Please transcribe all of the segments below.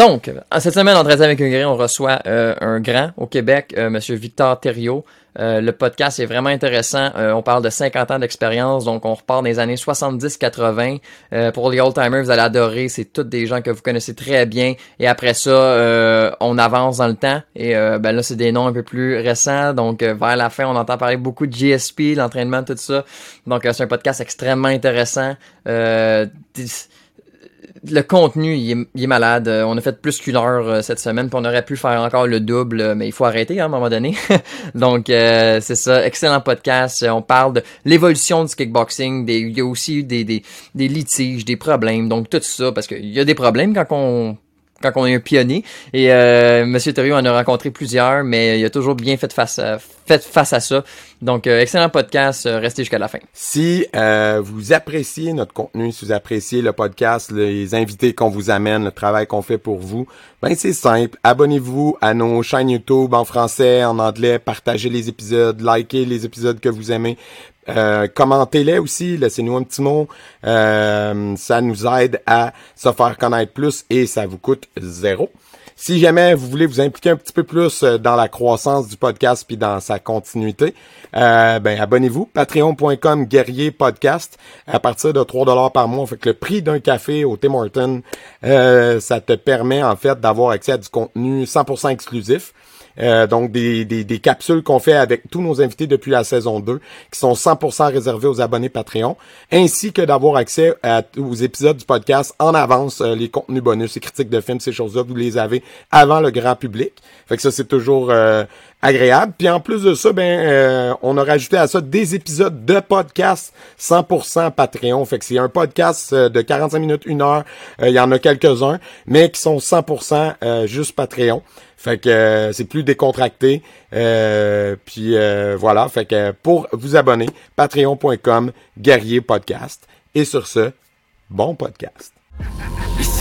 Donc, cette semaine, en avec un guerrier, on reçoit euh, un grand au Québec, euh, Monsieur Victor Thériault. Euh, le podcast est vraiment intéressant. on parle de 50 ans d'expérience, donc on repart des années 70-80. pour les old-timers, vous allez adorer. C'est toutes des gens que vous connaissez très bien. Et après ça, on avance dans le temps. Et ben là, c'est des noms un peu plus récents. Donc, vers la fin, on entend parler beaucoup de GSP, l'entraînement, tout ça. Donc, c'est un podcast extrêmement intéressant le contenu, il est, malade. Euh, on a fait plus qu'une heure euh, cette semaine, puis on aurait pu faire encore le double, euh, mais il faut arrêter hein, à un moment donné. Donc, c'est ça, excellent podcast. On parle de l'évolution du kickboxing. Il y a aussi des, des, des litiges, des problèmes. Donc, tout ça, parce qu'il y a des problèmes quand on quand on est un pionnier. Et euh, Monsieur Thériault en a rencontré plusieurs, mais il a toujours bien fait face à, fait face à ça. Donc, euh, excellent podcast. Euh, restez jusqu'à la fin. Si euh, vous appréciez notre contenu, si vous appréciez le podcast, les invités qu'on vous amène, le travail qu'on fait pour vous, ben c'est simple. Abonnez-vous à nos chaînes YouTube en français, en anglais. Partagez les épisodes, likez les épisodes que vous aimez. Euh, commentez-les aussi, laissez-nous un petit mot. Euh, ça nous aide à se faire connaître plus et ça vous coûte zéro. Si jamais vous voulez vous impliquer un petit peu plus euh, dans la croissance du podcast puis dans sa continuité, ben abonnez-vous. Patreon.com guerrier podcast à partir de 3 dollars par mois. Fait que le prix d'un café au Tim Hortons, ça te permet en fait d'avoir accès à du contenu 100% exclusif. Euh, donc des, des, des capsules qu'on fait avec tous nos invités depuis la saison 2, qui sont 100% réservés aux abonnés Patreon, ainsi que d'avoir accès à, aux épisodes du podcast en avance, euh, les contenus bonus, les critiques de films, ces choses-là, vous les avez avant le grand public. Fait que ça, c'est toujours euh, agréable. Puis en plus de ça, ben on a rajouté à ça des épisodes de podcast 100% Patreon. Fait que c'est un podcast de 45 minutes, une heure. Il y en a quelques-uns, mais qui sont 100% juste Patreon. Fait que euh, c'est plus décontracté. Euh, puis euh, voilà. Fait que pour vous abonner, patreon.com, guerrier podcast. Et sur ce, bon podcast.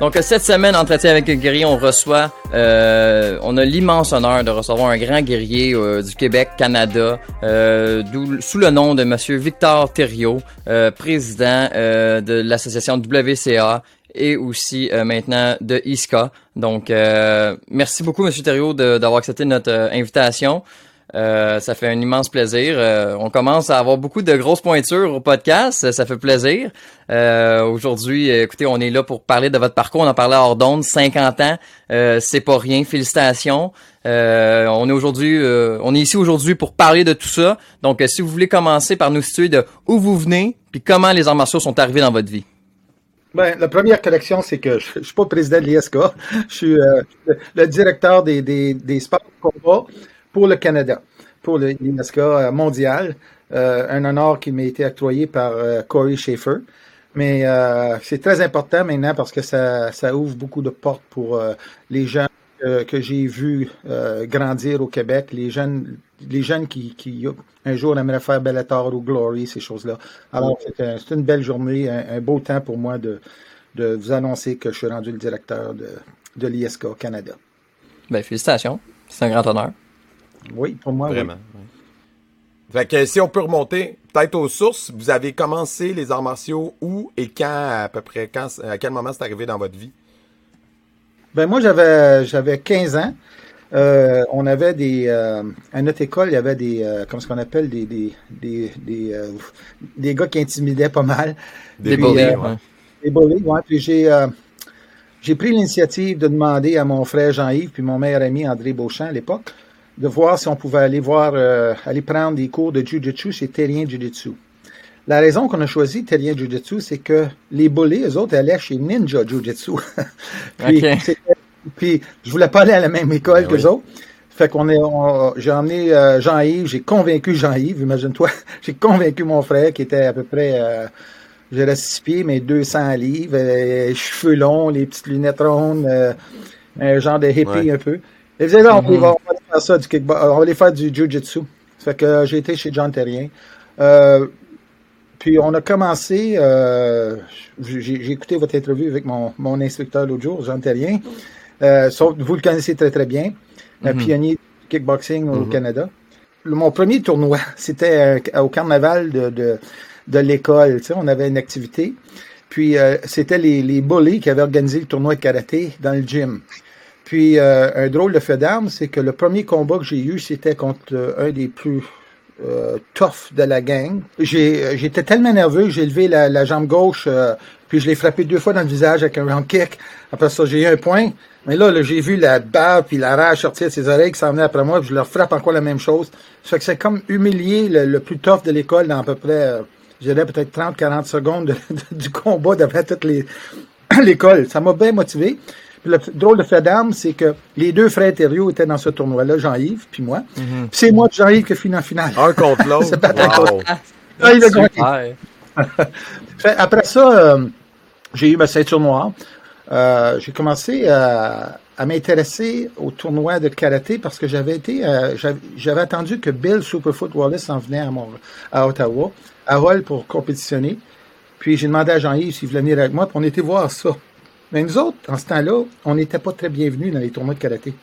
Donc cette semaine, entretien avec un guerrier, on reçoit, euh, on a l'immense honneur de recevoir un grand guerrier euh, du Québec, Canada, euh, sous le nom de Monsieur Victor Thériault, euh, président euh, de l'association WCA et aussi maintenant de ISCA. Donc merci beaucoup Monsieur Thériault d'avoir accepté notre invitation. Euh, ça fait un immense plaisir. Euh, on commence à avoir beaucoup de grosses pointures au podcast. Ça fait plaisir. Euh, aujourd'hui, écoutez, on est là pour parler de votre parcours. On en parlait hors d'onde. 50 ans, c'est pas rien. Félicitations. on est aujourd'hui, on est ici aujourd'hui pour parler de tout ça. Donc, si vous voulez commencer par nous situer de où vous venez, puis comment les arts martiaux sont arrivés dans votre vie. Ben, la première correction, c'est que je, ne suis pas président de l'ISK. Je suis le, directeur des, des, des sports de combat pour le Canada, pour l'UNESCO euh, mondial. Euh, un honneur qui m'a été octroyé par euh, Corey Schaefer. Mais c'est très important maintenant parce que ça, ouvre beaucoup de portes pour les gens que j'ai vus grandir au Québec, les jeunes, les jeunes qui, un jour aimeraient faire Bellator ou Glory, ces choses-là. Alors, c'est une belle journée, un, beau temps pour moi de, de vous annoncer que je suis rendu le directeur de, de l'ISK Canada. Ben, félicitations. C'est un grand honneur. Oui, pour moi, Vraiment. Fait que si on peut remonter peut-être aux sources, vous avez commencé les arts martiaux où et quand à peu près quand à quel moment c'est arrivé dans votre vie? Ben moi j'avais j'avais 15 ans. Euh, on avait des euh, à notre école, il y avait des euh, comment ce qu'on appelle des des des des, des, gars qui intimidaient pas mal. Des bullies, ouais. Des bullies, ouais. Puis j'ai j'ai pris l'initiative de demander à mon frère Jean-Yves puis mon meilleur ami André Beauchamp à l'époque de voir si on pouvait aller voir, euh, aller prendre des cours de Jiu-Jitsu chez Terrien Jiu-Jitsu. La raison qu'on a choisi Terrien Jiu-Jitsu, c'est que les bullies, eux autres, allaient chez Ninja Jiu-Jitsu. puis, puis, je voulais pas aller à la même école ben que les autres. Fait qu'on est, j'ai emmené euh, Jean-Yves, j'ai convaincu Jean-Yves, imagine-toi, j'ai convaincu mon frère qui était à peu près, euh, j'aurais six pieds, mais 200 livres, euh, cheveux longs, les petites lunettes rondes, euh, un genre de hippie un peu. Il disait, là, on, va, aller faire ça, du kickbox, on va aller faire du jiu-jitsu. Fait que j'ai été chez John Terrien. puis on a commencé, j'ai écouté votre interview avec mon, mon instructeur l'autre jour, Jean Terrien. vous le connaissez très très bien un mhm. pionnier du kickboxing au mhm. Canada. mon premier tournoi, c'était euh, au carnaval de, de, de l'école. Tu sais, on avait une activité. Puis euh, c'était les, les bullies qui avaient organisé le tournoi de karaté dans le gym. Puis euh, un drôle de fait d'armes, c'est que le premier combat que j'ai eu, c'était contre un des plus euh, tough de la gang. J'étais tellement nerveux que j'ai levé la, jambe gauche, puis je l'ai frappé deux fois dans le visage avec un round kick. Après ça, j'ai eu un point. Mais là, j'ai vu la barbe puis la rage sortir de ses oreilles qui s'en venait après moi, puis je leur frappe encore la même chose. Ça fait que c'est comme humilier le, plus tough de l'école dans à peu près, euh, je dirais peut-être 30-40 secondes du combat devant toute l'école. Ça m'a bien motivé. Puis le drôle de fait d'armes, c'est que les deux frères Thériault étaient dans ce tournoi-là, Jean-Yves puis moi. Mm-hmm. c'est moi Jean-Yves qui fini en finale. Un contre l'autre. wow. ah, il a Après ça, euh, j'ai eu ma ceinture noire. Euh, j'ai commencé à, m'intéresser au tournoi de karaté parce que j'avais été, euh, j'avais attendu que Bill Superfoot Wallace en venait à, à Ottawa, à Hall pour compétitionner. Puis j'ai demandé à Jean-Yves s'il voulait venir avec moi, puis on était voir ça. Mais nous autres, en ce temps-là, on n'était pas très bienvenus dans les tournois de karaté.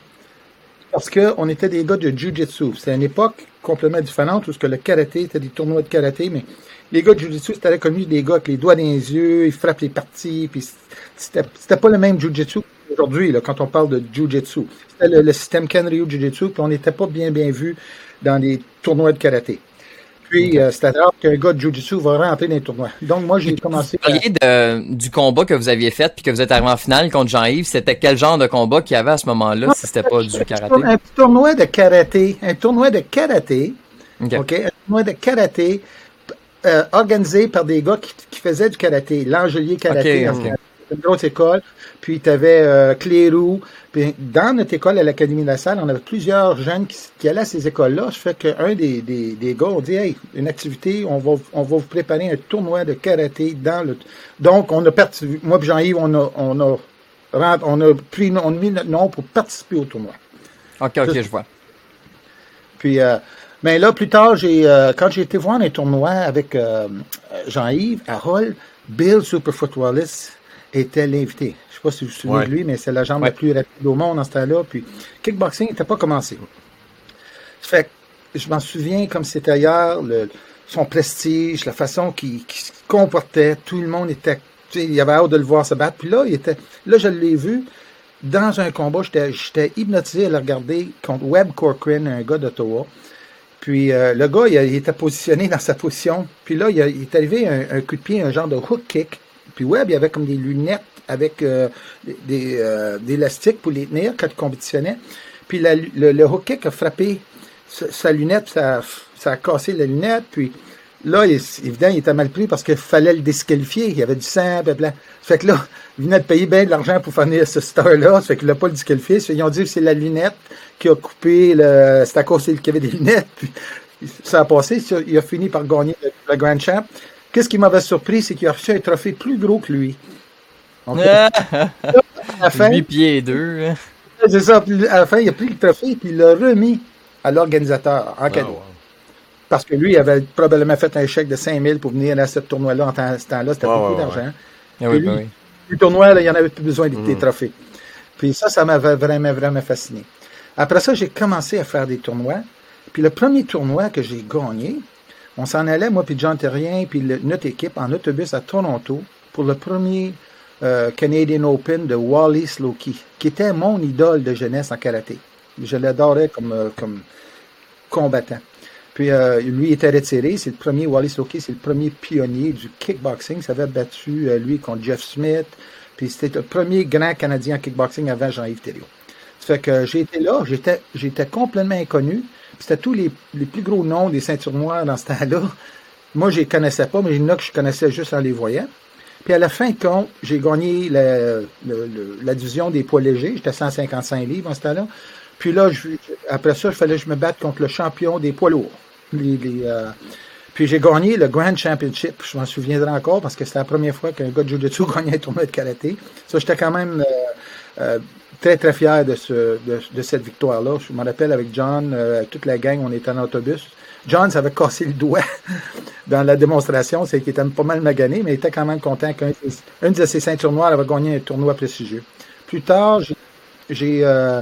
Parce qu'on était des gars de Jiu-Jitsu. C'est une époque complètement différente où ce que le karaté était des tournois de karaté, mais les gars de Jiu-Jitsu, c'était connu des gars avec les doigts dans les yeux, ils frappent les parties, puis c'était pas le même Jiu-Jitsu aujourd'hui, quand on parle de Jiu-Jitsu. C'était le, système Kenryu Jiu-Jitsu, puis on n'était pas bien bien vu dans les tournois de karaté. Puis, euh, c'était rare qu'un gars de Jiu-Jitsu va rentrer dans les tournois. Donc, moi, j'ai commencé. Vous parliez de, du combat que vous aviez fait, puis que vous êtes arrivé en finale contre Jean-Yves. C'était quel genre de combat qu'il y avait à ce moment-là, si c'était pas du karaté? Un tournoi de karaté. Un tournoi de karaté. OK. Un tournoi de karaté euh, organisé par des gars qui, faisaient du karaté. L'Angelier Karaté une grosse école. Puis tu avais euh, Clérou. Puis dans notre école à l'Académie de la Salle, on avait plusieurs jeunes qui, allaient à ces écoles-là. Je fais qu'un des, des, des gars, on dit Hey, une activité, on va, on va vous préparer un tournoi de karaté dans le. Donc, on a parti. Moi et Jean-Yves, on a, on a on a pris on a mis notre nom pour participer au tournoi. OK, OK, je vois. Puis euh, mais là, plus tard, j'ai euh, quand j'ai été voir un tournoi avec euh, Jean-Yves à Hall, Bill Superfoot Wallace était l'invité. Je ne sais pas si vous vous souvenez de lui, mais c'est la jambe la plus rapide au monde en ce temps-là. Puis, kickboxing n'était pas commencé. Fait je m'en souviens comme c'était hier, son prestige, la façon qu'il se comportait, tout le monde était, il y avait hâte de le voir se battre. Puis là, il était, là, je l'ai vu dans un combat, j'étais hypnotisé à le regarder contre Webb Corcoran, un gars d'Ottawa. Puis euh, le gars, il, était positionné dans sa position. Puis là, il, est arrivé un, coup de pied, un genre de hook kick. Puis Webb, il y avait comme des lunettes avec euh, des, euh, des, élastiques pour les tenir quand il compétitionnait. Puis le, le hook a frappé sa, lunette, ça, ça, a cassé la lunette. Puis là, il, évidemment, il était mal pris parce qu'il fallait le disqualifier. Il y avait du sang, bla. Fait que là, il venait de payer bien de l'argent pour finir ce star-là. Fait qu'il n'a pas le disqualifié. Ils ont dit que c'est la lunette qui a coupé le. C'est à cause qu'il y avait des lunettes. Puis ça a passé. Il a fini par gagner le Grand Champ. Qu'est-ce qui m'avait surpris, c'est qu'il a reçu un trophée plus gros que lui. à la fin, 8 pieds 2. Hein. C'est ça. à la fin, il a pris le trophée et il l'a remis à l'organisateur en cadeau. Parce que lui, il avait probablement fait un chèque de 5000 pour venir à ce tournoi-là en ce temps-là. C'était beaucoup d'argent. Ah oui, ben oui. Le tournoi, il n'y en avait plus besoin des, mm. trophées. Puis ça, ça m'avait vraiment, vraiment fasciné. Après ça, j'ai commencé à faire des tournois. Puis le premier tournoi que j'ai gagné, on s'en allait, moi puis John Terrien, puis notre équipe, en autobus à Toronto pour le premier euh, Canadian Open de Wally Slokey, qui était mon idole de jeunesse en karaté. Je l'adorais comme, euh, comme combattant. Puis euh, lui était retiré, c'est le premier, Wally Slokey, c'est le premier pionnier du kickboxing. Ça avait battu lui contre Jeff Smith. Puis c'était le premier grand Canadien en kickboxing avant Jean-Yves Thériault. Fait que été là, j'étais, j'étais complètement inconnu. C'était tous les, les plus gros noms des ceintures noires dans ce temps-là. Moi, je les connaissais pas, mais il y en a que je connaissais juste en les voyant. Puis à la fin de compte, j'ai gagné la, la division des poids légers. J'étais 155 livres en ce temps-là. Puis là, je, après ça, il fallait que je me batte contre le champion des poids lourds. Les, les, euh, puis j'ai gagné le Grand Championship. Je m'en souviendrai encore parce que c'était la première fois qu'un gars de Jiu-Jitsu gagnait un tournoi de karaté. Ça, j'étais quand même euh, euh, très, très fier de, ce, de, de cette victoire-là. Je me rappelle avec John, euh, toute la gang, on était en autobus. John s'avait cassé le doigt dans la démonstration, c'est qu'il était pas mal magané, mais il était quand même content qu'une de ses ceintures noires avait gagné un tournoi prestigieux. Plus tard, j'ai euh,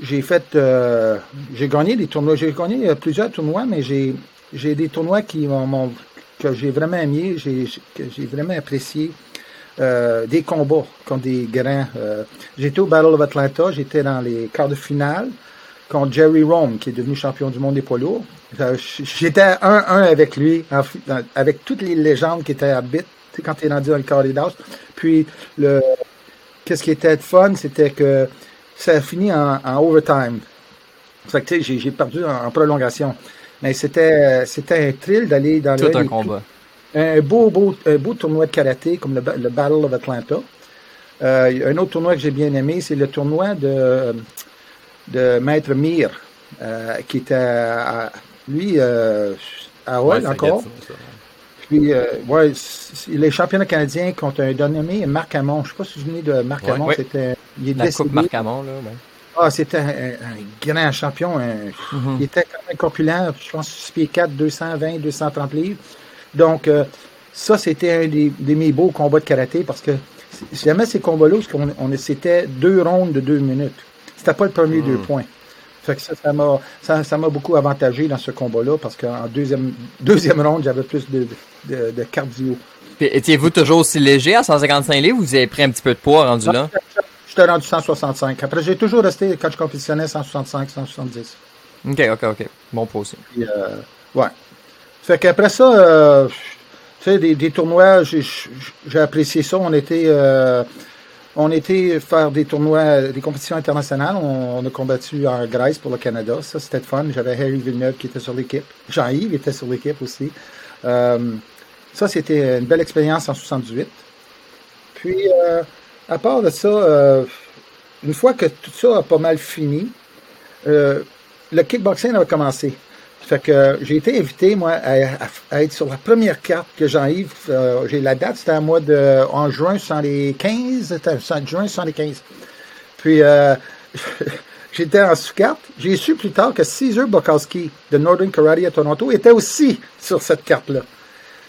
fait euh, j'ai gagné des tournois, j'ai gagné euh, plusieurs tournois, mais j'ai j'ai des tournois qui m'ont que j'ai vraiment aimé, j'ai que j'ai vraiment apprécié. Euh, des combats contre des grands. Euh, j'étais au Battle of Atlanta, j'étais dans les quarts de finale contre Jerry Rome, qui est devenu champion du monde des poids lourds. Euh, j'étais 1-1 avec lui, avec toutes les légendes qui étaient à bit, quand il est rendu dans le corridor. Puis, le, qu'est-ce qui était fun, c'était que ça a fini en, en overtime. Fait que, j'ai, j'ai perdu en, prolongation. Mais c'était, c'était un thrill d'aller dans Tout un combat. Un beau, beau, un beau tournoi de karaté comme le, le Battle of Atlanta. Euh, un autre tournoi que j'ai bien aimé, c'est le tournoi de, de Maître Mir, euh, qui était à, lui euh, à Hall ouais, encore. Ça, Puis, euh, ouais, les championnats canadiens contre un dénommé Marc Hamon. Je ne sais pas si vous venez de Marc Hamon. Ouais, c'était, il est La décédé. Coupe Marc Hamon, là. Ouais. Ah, c'était un, un, grand champion. Un, mm-hmm. Il était quand même corpulent. Je pense 6 pieds 4, 220, 230 livres. Donc, euh, ça, c'était un des, des, mes beaux combats de karaté parce que jamais ces combats-là, on, on, c'était deux rondes de deux minutes. C'était pas le premier mmh. deux points. Fait que ça, ça m'a, ça, ça m'a beaucoup avantagé dans ce combat-là parce qu'en deuxième, deuxième ronde, j'avais plus de, de, de cardio. Étiez-vous toujours aussi léger à 155 livres ou vous avez pris un petit peu de poids rendu là? J'étais rendu 165. Après, j'ai toujours resté, quand je compétitionnais, 165, 170. OK, OK, OK. Bon poids aussi. Puis, euh, ouais. Fait qu'après ça, euh, tu sais, des, des tournois, j'ai, apprécié ça. On était, euh, on était faire des tournois, des compétitions internationales. On, on, a combattu en Grèce pour le Canada. Ça, c'était fun. J'avais Harry Villeneuve qui était sur l'équipe. Jean-Yves était sur l'équipe aussi. Euh, ça, c'était une belle expérience en 78. Puis, euh, à part de ça, euh, une fois que tout ça a pas mal fini, euh, le kickboxing a commencé. Fait que j'ai été invité, moi, à, à, être sur la première carte que Jean-Yves, euh, j'ai la date, c'était en mois de, en juin 75, c'était en juin 75. Puis, euh, j'étais en sous-carte. J'ai su plus tard que Caesar Bukowski de Northern Karate à Toronto était aussi sur cette carte-là.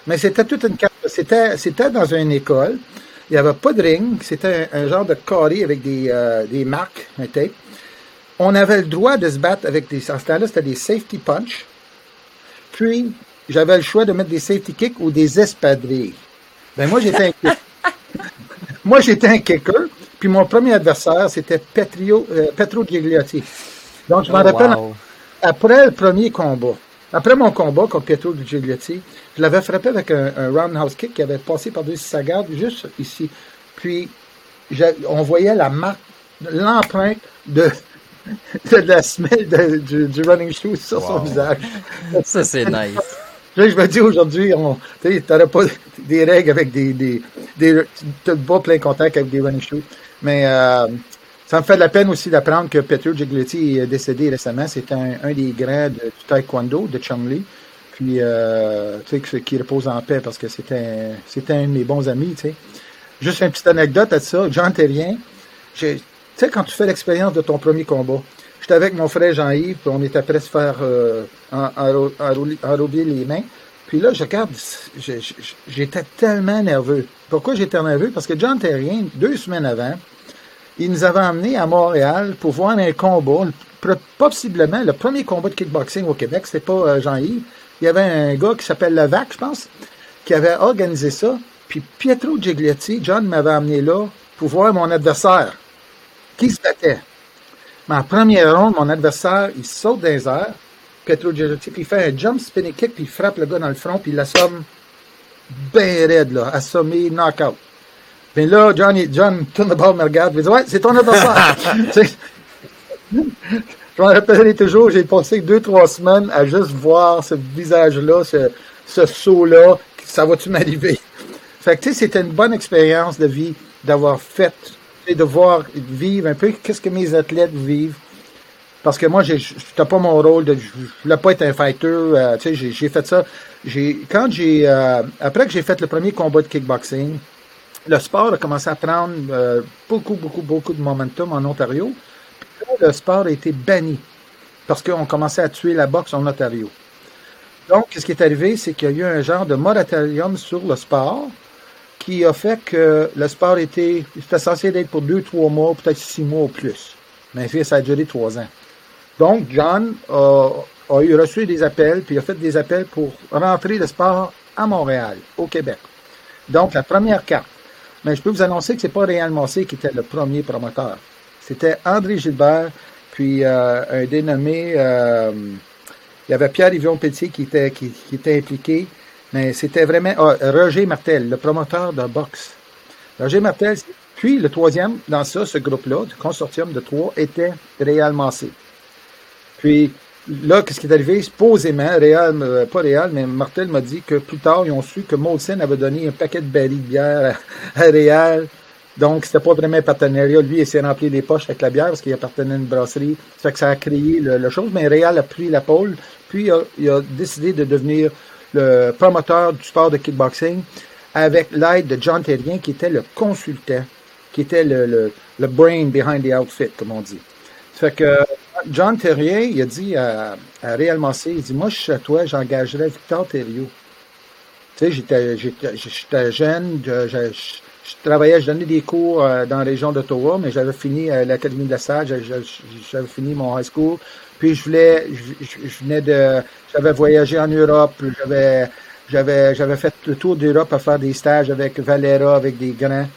Mais c'était toute une carte, c'était, c'était dans une école. Il n'y avait pas de ring. C'était un, un, genre de carré avec des, euh, des marques, un tape on avait le droit de se battre avec des. En ce temps-là, c'était des safety punch. Puis, j'avais le choix de mettre des safety kicks ou des espadrilles. Ben, moi, j'étais un Moi, j'étais un kicker. Puis, mon premier adversaire, c'était Petrio, euh, Petro Gigliotti. Donc, je m'en oh, rappelle, wow. après le premier combat, après mon combat contre Pietro Gigliotti, je l'avais frappé avec un, un, roundhouse kick qui avait passé par-dessus sa garde, juste ici. Puis, on voyait la marque, l'empreinte de, de la semelle de, du, du, running shoe sur wow. son visage. Ça, c'est nice. Là, je me dis aujourd'hui, tu n'aurais pas des règles avec des. des, des tu n'as pas plein contact avec des running shoes. Mais euh, ça me fait de la peine aussi d'apprendre que Peter Gigliotti est décédé récemment. C'est un, un, des grands de, du taekwondo de Chun-Li. Puis, euh, tu sais, qui repose en paix parce que c'était c'était un de mes bons amis, tu sais. Juste une petite anecdote à ça. Jean Terrien, sais, quand tu fais l'expérience de ton premier combat, j'étais avec mon frère Jean-Yves, puis on était prêt à se faire euh, les mains. Puis là, je regarde, j'étais tellement nerveux. Pourquoi j'étais nerveux? Parce que John Terrien, deux semaines avant, il nous avait emmenés à Montréal pour voir un combat, possiblement le premier combat de kickboxing au Québec, c'était pas euh, Jean-Yves. Il y avait un gars qui s'appelle Levac, je pense, qui avait organisé ça. Puis Pietro Giglietti, John m'avait amené là pour voir mon adversaire qui se battait? Mais en première ronde, mon adversaire, il saute les airs, Petro puis il fait un jump spinning kick, puis il frappe le gars dans le front, puis il l'assomme bien raide, là, assommé, knockout. Puis là, Johnny, John bord, me regarde, il dit, ouais, c'est ton adversaire. je m'en rappellerai toujours, j'ai passé deux, trois semaines à juste voir ce visage-là, ce, ce saut-là, ça va-tu m'arriver? Fait que, tu sais, c'était une bonne expérience de vie d'avoir fait, de voir vivre un peu qu'est-ce que mes athlètes vivent? Parce que moi, c'était pas mon rôle de, je voulais pas être un fighter, euh, tu sais, j'ai fait ça. J'ai, quand j'ai, euh, après que j'ai fait le premier combat de kickboxing, le sport a commencé à prendre euh, beaucoup, beaucoup, beaucoup de momentum en Ontario. Puis le sport a été banni parce qu'on commençait à tuer la boxe en Ontario. Donc, ce qui est arrivé, c'est qu'il y a eu un genre de moratorium sur le sport qui a fait que le sport était, était censé être pour deux, trois mois, peut-être six mois ou plus. Mais ça a duré trois ans. Donc, John a, a eu reçu des appels, puis a fait des appels pour rentrer le sport à Montréal, au Québec. Donc, la première carte. Mais je peux vous annoncer que c'est pas Réal Massé qui était le premier promoteur. C'était André Gilbert, puis euh, un dénommé, euh, il y avait Pierre-Yvion Petit qui était, qui, qui était impliqué, mais c'était vraiment ah, Roger Martel, le promoteur de boxe. Roger Martel, puis le troisième dans ça, ce groupe-là, du consortium de trois, était Réal Massé. Puis là, qu'est-ce qui est arrivé? Supposément, Réal, euh, pas Réal, mais Martel m'a dit que plus tard, ils ont su que Molson avait donné un paquet de barils de bière à, à Réal. Donc, c'était pas vraiment un partenariat. Lui, il s'est rempli les poches avec la bière parce qu'il appartenait à une brasserie. Ça fait que ça a créé le, chose. Mais Réal a pris la pôle. Puis, il a, il a, décidé de devenir le promoteur du sport de kickboxing avec l'aide de John Terrien, qui était le consultant, qui était le, le, le brain behind the outfit, comme on dit. Fait que John Terrien, il a dit à, à Réal Massé, il dit, moi, je suis à toi, j'engagerais Victor Thériault. Tu sais, j'étais, j'étais, jeune, je, je, je, travaillais, je donnais des cours euh, dans la région d'Ottawa, mais j'avais fini euh, l'Académie de la Salle, j'avais fini mon high school. Puis je voulais, je, je venais de, j'avais voyagé en Europe, j'avais, j'avais, j'avais fait le tour d'Europe à faire des stages avec Valera, avec des grands,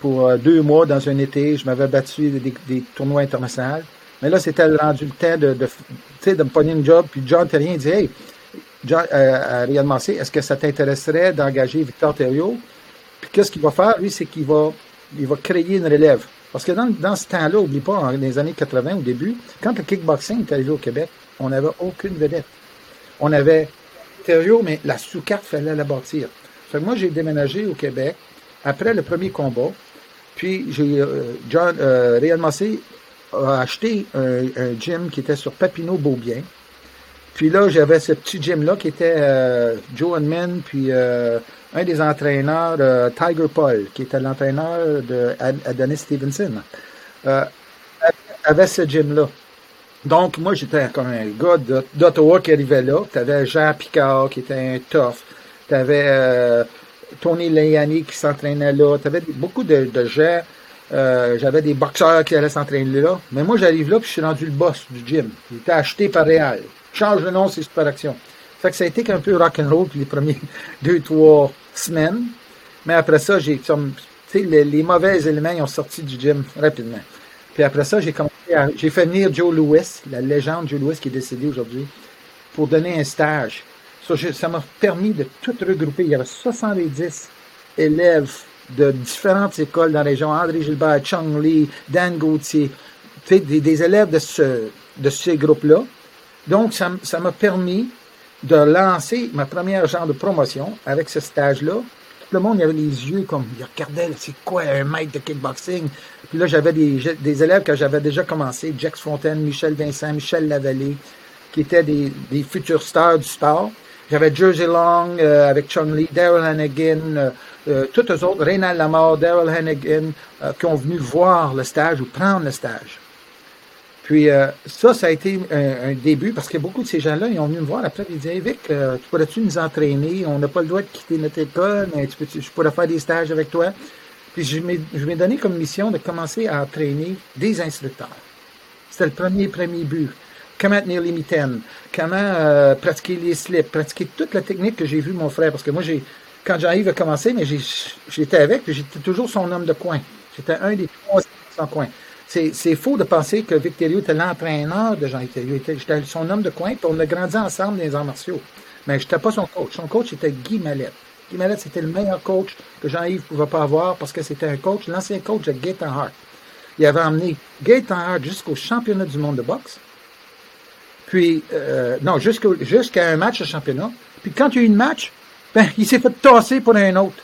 pour euh, deux mois dans un été. Je m'avais battu des, des tournois internationaux. Mais là, c'était rendu le temps de, de, de me pogner une job. Puis John Terrien dit Hey, John, euh, à Massé, est-ce que ça t'intéresserait d'engager Victor Thériault? Qu'est-ce qu'il va faire? Lui, c'est qu'il va, il va créer une relève. Parce que dans, dans ce temps-là, oublie pas, dans les années 80, au début, quand le kickboxing est arrivé au Québec, on n'avait aucune vedette. On avait Thériault, mais la sous-carte, fallait la bâtir. Fait que moi, j'ai déménagé au Québec après le premier combat. Puis, j'ai, euh, John, euh, Massé a acheté un, un, gym qui était sur Papineau-Beaubien. Puis là, j'avais ce petit gym-là qui était euh, Joe Hunman, puis euh, un des entraîneurs, euh, Tiger Paul, qui était l'entraîneur de Adonis Stevenson, euh, avait ce gym-là. Donc, moi, j'étais comme un gars d'Ottawa qui arrivait là. Tu avais Jean Picard, qui était un tough. Tu avais euh, Tony Leani qui s'entraînait là. Tu avais beaucoup de, de gens euh, j'avais des boxeurs qui allaient s'entraîner là. Mais moi, j'arrive là, puis je suis rendu le boss du gym. Il était acheté par Réal. Change le nom, c'est Super Action. Fait que ça a été un peu rock'n'roll les premiers deux, trois semaines. Mais après ça, j'ai comme, tu sais, les, mauvais éléments, ils ont sorti du gym rapidement. Puis après ça, j'ai commencé à, j'ai fait venir Joe Lewis, la légende Joe Lewis qui est décédé aujourd'hui, pour donner un stage. Ça m'a permis de tout regrouper. Il y avait 70 élèves de différentes écoles dans la région, André Gilbert, Chung Lee, Dan Gauthier, des, des élèves de, ce, de ces groupes-là. Donc, ça m'a permis de lancer ma première genre de promotion avec ce stage-là. Tout le monde, il avait les yeux comme, il regardait, c'est quoi un maître de kickboxing? Puis là, j'avais des, des élèves que j'avais déjà commencé, Jax Fontaine, Michel Vincent, Michel Lavallée, qui étaient des, des futurs stars du sport. J'avais Jersey Long euh, avec Chung Lee, Daryl Hannigan, euh, euh, tous eux autres, Reynald Lamar, Daryl Hannigan, euh, qui ont venu voir le stage ou prendre le stage. Puis euh, ça, ça a été un, un, début parce que beaucoup de ces gens-là, ils ont venu me voir après, ils disaient Vic, euh, tu pourrais-tu nous entraîner? On n'a pas le droit de quitter notre école, mais tu peux, je pourrais faire des stages avec toi. Puis je m'ai donné comme mission de commencer à entraîner des instructeurs. C'était le premier, premier but. Comment tenir les mitaines, comment euh, pratiquer les slips, pratiquer toute la technique que j'ai vu mon frère. Parce que moi, j'ai quand Jean-Yves a commencé, mais j'étais avec, j'étais toujours son homme de coin. J'étais un des trois son coin. C'est faux de penser que Victorio était l'entraîneur de Jean-Yves J'étais son homme de coin, on a grandi ensemble dans les arts martiaux. Mais je n'étais pas son coach. Son coach, c'était Guy Mallette. Guy Mallette, c'était le meilleur coach que Jean-Yves pouvait pas avoir parce que c'était un coach, l'ancien coach de Gaetan Hart. il avait emmené Gaëtan Hart jusqu'au championnat du monde de boxe. Puis, euh, non, jusqu'à un match de championnat. Puis quand il y a eu une match, ben, il s'est fait tasser pour un autre.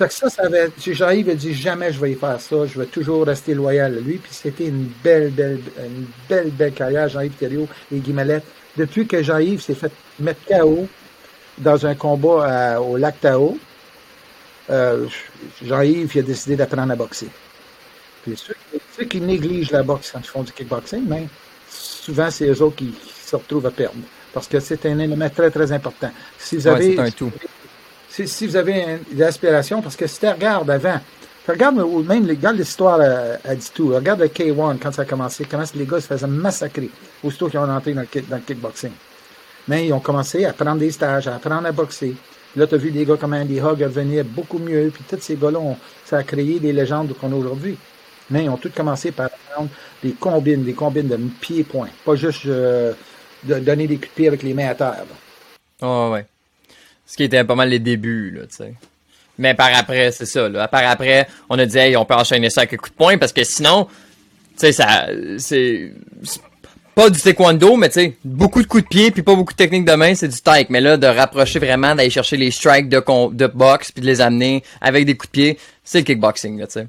Fait que ça, ça avait, Jean-Yves a dit jamais je vais y faire ça, je vais toujours rester loyal à lui. Puis c'était une belle, belle, une belle, belle carrière, Jean-Yves Thériault et Guy Depuis que Jean-Yves s'est fait mettre KO dans un combat au lac Tao, euh, Jean-Yves a décidé d'apprendre à boxer. Puis ceux, qui négligent la boxe quand ils font du kickboxing, mais souvent c'est eux autres qui, se retrouvent à perdre. Parce que c'est un élément très, très important. Si vous avez, un tout. Si, vous avez une, aspiration, parce que si tu regardes avant, tu regardes, même regarde l'histoire à, dit tout. Regarde le K1 quand ça a commencé, comment les gars se faisaient massacrer aussitôt qu'ils ont entré dans le, dans le kickboxing. Mais ils ont commencé à prendre des stages, à apprendre à boxer. Là, tu as vu des gars comme Andy Hogg venir beaucoup mieux, puis tous ces gars-là, ça a créé des légendes qu'on a aujourd'hui. Mais ils ont tous commencé par prendre des combines, des combines de pieds-points. Pas juste euh, de donner des coups de pied avec les mains à terre. Oh, ouais. Ce qui était pas mal les débuts, là, tu sais. Mais par après, c'est ça, là. Par après, on a dit, hey, on peut enchaîner ça avec un coup de poing parce que sinon, tu sais, ça, c'est, pas du taekwondo, mais tu sais, beaucoup de coups de pied puis pas beaucoup de technique de main, c'est du taek. Mais là, de rapprocher vraiment, d'aller chercher les strikes de, de boxe puis de les amener avec des coups de pied, c'est le kickboxing, là, tu sais.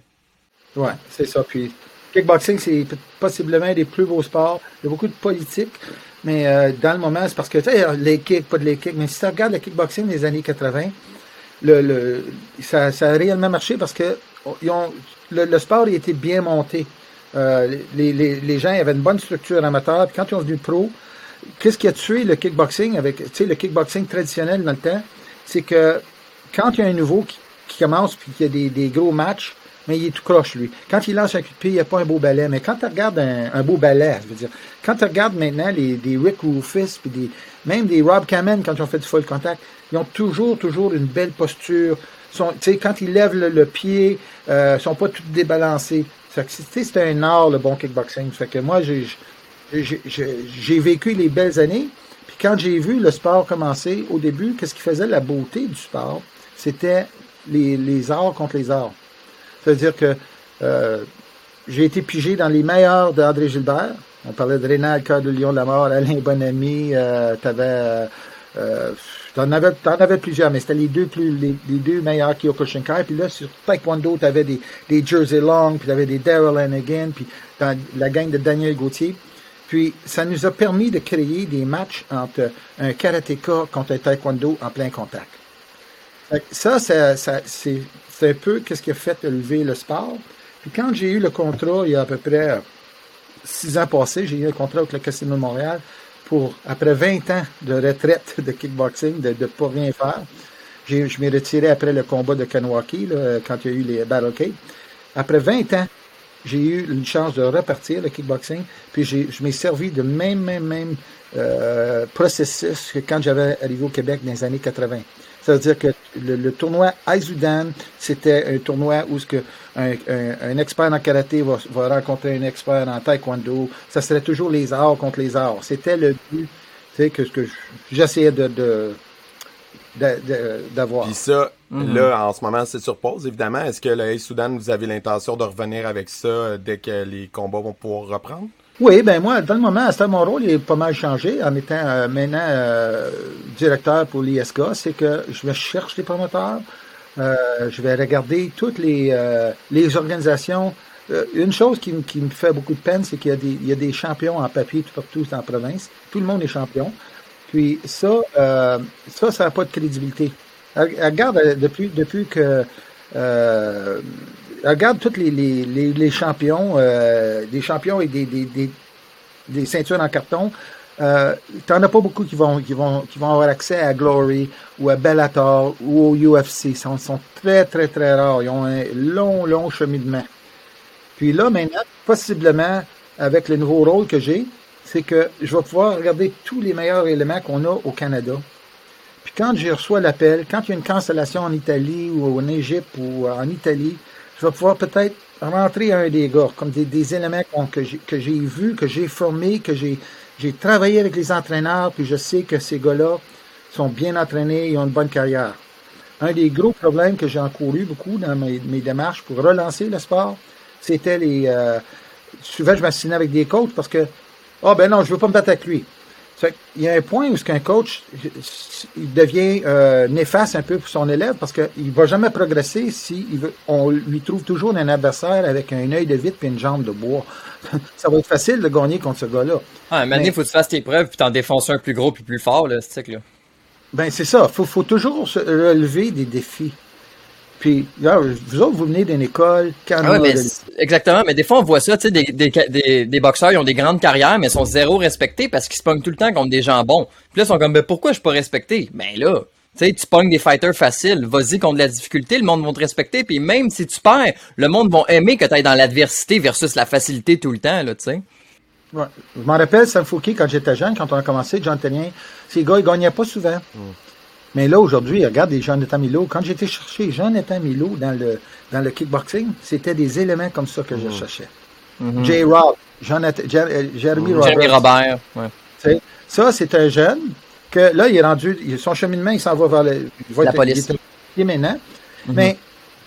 Ouais, c'est ça. Puis, kickboxing, c'est possiblement un des plus beaux sports. Il y a beaucoup de politique, mais euh, dans le moment, c'est parce que, tu sais, les kicks, pas de les kicks, mais si tu regardes le kickboxing des années 80, le, le, ça, ça a réellement marché parce que ils ont, le, le sport il était bien monté. Euh, les, les, les, gens avaient une bonne structure amateur. Puis quand ils ont venu pro, qu'est-ce qui a tué le kickboxing avec, tu sais, le kickboxing traditionnel dans le temps, c'est que quand il y a un nouveau qui, commence puis qu'il y a des, des, gros matchs, mais il est tout croche, lui. Quand il lance un coup de pied, il n'y a pas un beau balai. Mais quand tu regardes un, beau balai, je veux dire, quand tu regardes maintenant les, des Rick Rufus, puis des, même des Rob Kamen, quand ils ont fait du full contact, ils ont toujours, toujours une belle posture. Sont, quand ils lèvent le, pied, euh, sont pas tout débalancés. C'est un art, le bon kickboxing. Fait que moi, j'ai vécu les belles années. Puis quand j'ai vu le sport commencer, au début, qu'est-ce qui faisait la beauté du sport? C'était les, les arts contre les arts. C'est-à-dire que euh, j'ai été pigé dans les meilleurs d'André Gilbert. On parlait de Rénal, Cœur de Lion de la Mort, Alain Bonamy, euh, t'avais... Euh, euh T'en avais, en avais plusieurs, mais c'était les deux plus, les, deux meilleurs Kyokushinkai. Puis là, sur Taekwondo, t'avais des, des Jersey Long, puis t'avais des Daryl Hannigan, puis dans la gang de Daniel Gauthier. Puis, ça nous a permis de créer des matchs entre un karatéka contre un taekwondo en plein contact. Ça, ça, ça c'est un peu qu'est-ce qui a fait lever le sport. Puis quand j'ai eu le contrat, il y a à peu près six ans passés, j'ai eu un contrat avec le Casino de Montréal pour, après 20 ans de retraite de kickboxing, de ne pas rien faire, je m'ai retiré après le combat de Kanwaki, quand il y a eu les Battle Cake. Après 20 ans, j'ai eu une chance de repartir le kickboxing, puis je m'ai servi de même, même, même euh, processus que quand j'avais arrivé au Québec dans les années 80. C'est-à-dire que le, tournoi Aizudan, c'était un tournoi où ce que un, un, expert en karaté va, va, rencontrer un expert en taekwondo. Ça serait toujours les arts contre les arts. C'était le but que, que j'essayais de, de d'avoir. Puis ça, mm-hmm. là, en ce moment, c'est sur pause, évidemment. Est-ce que le Soudan, vous avez l'intention de revenir avec ça dès que les combats vont pouvoir reprendre? Oui, ben moi, dans le moment, à mon rôle il est pas mal changé en étant euh, maintenant euh, directeur pour l'ISK. C'est que je me cherche les promoteurs. Euh, je vais regarder toutes les, les organisations. une chose qui, qui, me fait beaucoup de peine, c'est qu'il y, a des, il y a des champions en papier tout partout dans la province. Tout le monde est champion. Puis ça, ça, ça n'a pas de crédibilité. Regarde, depuis, depuis que regarde tous les, les, les, champions, euh, des champions et des, des, des, ceintures en carton. Euh, T'en as pas beaucoup qui vont, qui, vont, qui vont avoir accès à Glory ou à Bellator ou au UFC. Ils sont, sont très, très, très rares. Ils ont un long, long cheminement. Puis là, maintenant, possiblement, avec le nouveau rôle que j'ai, c'est que je vais pouvoir regarder tous les meilleurs éléments qu'on a au Canada. Puis quand je reçois l'appel, quand il y a une cancellation en Italie ou en Égypte ou en Italie, je vais pouvoir peut-être rentrer à un des gars, comme des, éléments que j'ai vus, que j'ai formés, que j'ai travaillé avec les entraîneurs, puis je sais que ces gars-là sont bien entraînés et ont une bonne carrière. Un des gros problèmes que j'ai encouru beaucoup dans mes, démarches pour relancer le sport, c'était les... Euh, souvent, je m'assinais avec des coachs parce que, ah oh, ben non, je veux pas me battre avec lui. Il y a un point où ce qu'un coach il devient euh, néfaste un peu pour son élève parce qu'il ne va jamais progresser si il veut, on lui trouve toujours un adversaire avec un œil de vitre et une jambe de bois. ça va être facile de gagner contre ce gars-là. Ah, maintenant, il faut que tu fasses tes preuves puis t'en défoncer un plus gros puis plus fort, là, ce là Ben, c'est ça. Il faut, faut toujours se relever des défis. Puis, là, vous autres, vous venez d'une école, ah Exactement, mais des fois, on voit ça, tu sais, des, des, des, boxeurs, ils ont des grandes carrières, mais ils sont zéro respectés parce qu'ils se pognent tout le temps contre des gens bons. Puis là, ils sont comme, ben, pourquoi je suis pas respecté? Ben là, tu sais, tu pognes des fighters faciles, vas-y contre la difficulté, le monde va te respecter, puis même si tu perds, le monde va aimer que tu ailles dans l'adversité versus la facilité tout le temps, là, tu sais. Ouais. Je m'en rappelle, Sam Fouquet, quand j'étais jeune, quand on a commencé, John Tenien, ces gars, ils gagnaient pas souvent. Mm. Mais là, aujourd'hui, regarde les Jonathan Milo. Quand j'étais chercher Jonathan Milo dans le, dans le kickboxing, c'était des éléments comme ça que je mm. cherchais. Mm-hmm. J. Rob, Jonathan, euh, Jeremy Robert. Jeremy Robert, ouais. Ça, c'est un jeune que là, il est rendu, son cheminement, il s'en va vers le, la police. Il est maintenant. Mm-hmm. Mais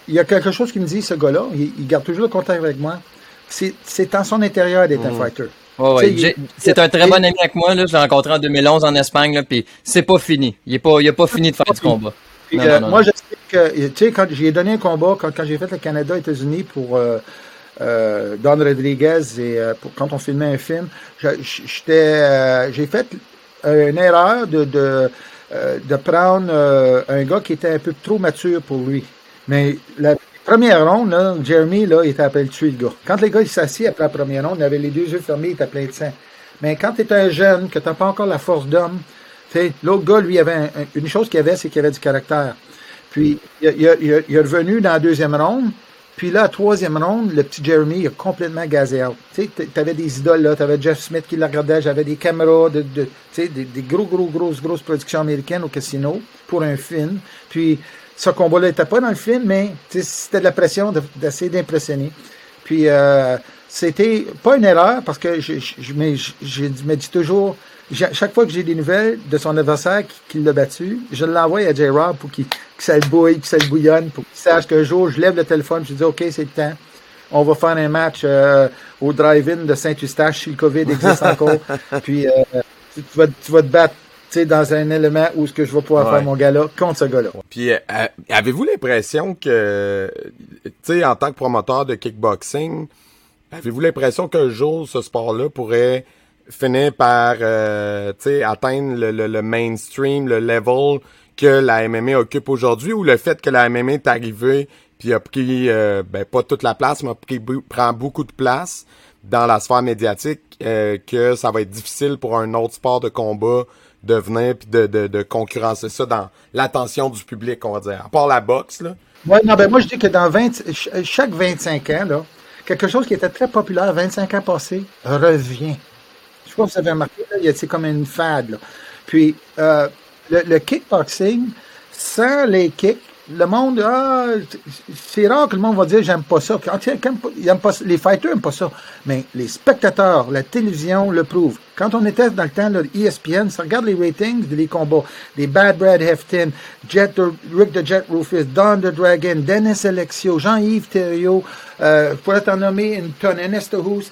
il y a quelque chose qui me dit, ce gars-là, il, garde toujours le contact avec moi. C'est en son intérieur d'être un fighter. Oh, ouais. C'est un très bon ami avec moi. Là. Je l'ai rencontré en 2011 en Espagne. Puis c'est pas fini. Il n'a pas, il a pas fini de faire du combat. Euh, moi, je sais que, tu sais, quand j'ai donné un combat, quand, quand j'ai fait le Canada-États-Unis pour euh, euh, Don Rodriguez et euh, pour, quand on filmait un film, j'étais, euh, j'ai fait une erreur de, de, de prendre un gars qui était un peu trop mature pour lui. Mais la, Première ronde, là, Jeremy, là, il était appelé tuer le gars. Quand les gars, ils s'assiedent après la première ronde, il avait les deux yeux fermés, il était plein de sang. Mais quand tu es un jeune, que tu n'as pas encore la force d'homme, l'autre gars, lui, avait une chose qu'il avait, c'est qu'il avait du caractère. Puis, il, est revenu dans la deuxième ronde. Puis là, troisième ronde, le petit Jeremy il a complètement gazé out. Tu avais des idoles, là. Tu avais Jeff Smith qui le regardait. J'avais des caméras, de, de des, des gros, gros, grosses, grosses productions américaines au casino pour un film. Puis, ce combat-là n'était pas dans le film, mais c'était de la pression d'essayer d'impressionner. Puis euh, c'était pas une erreur parce que je, je, me dis toujours, chaque fois que j'ai des nouvelles de son adversaire qui, l'a battu, je l'envoie à J-Rob pour qu'il que ça le bouille, que ça le bouillonne, pour qu'il sache qu'un jour, je lève le téléphone, je dis OK, c'est le temps. On va faire un match euh, au drive-in de Saint-Eustache si le COVID existe encore. Puis euh, tu, vas, tu vas te battre dans un élément où ce que je vais pouvoir faire mon gars-là contre ce gars-là. Puis euh, avez-vous l'impression que, tu sais, en tant que promoteur de kickboxing, avez-vous l'impression qu'un jour ce sport-là pourrait finir par, euh, tu sais, atteindre le, mainstream, le level que la MMA occupe aujourd'hui, ou le fait que la MMA est arrivée puis a pris, euh, ben pas toute la place, mais a pris, prend beaucoup de place dans la sphère médiatique, que ça va être difficile pour un autre sport de combat de venir puis de, de, de, concurrencer ça dans l'attention du public, on va dire. À part la boxe, là. Ouais, non, ben moi, je dis que dans 20, chaque 25 ans, là, quelque chose qui était très populaire 25 ans passés revient. Je pas si vous avez remarqué, c'est comme une fade, là. Puis, euh, le kickboxing, sans les kicks, le monde, ah, c'est rare que le monde va dire j'aime pas ça. les fighters n'aiment pas ça. Mais les spectateurs, la télévision le prouvent. Quand on était dans le temps de ESPN, ça regarde les ratings des combats. Des Bad Brad Hefton, Jet Rick the Jet Rufus, Don the Dragon, Dennis Alexio, Jean-Yves Thériault, euh, pour être nommé une tonne, Ernest Tous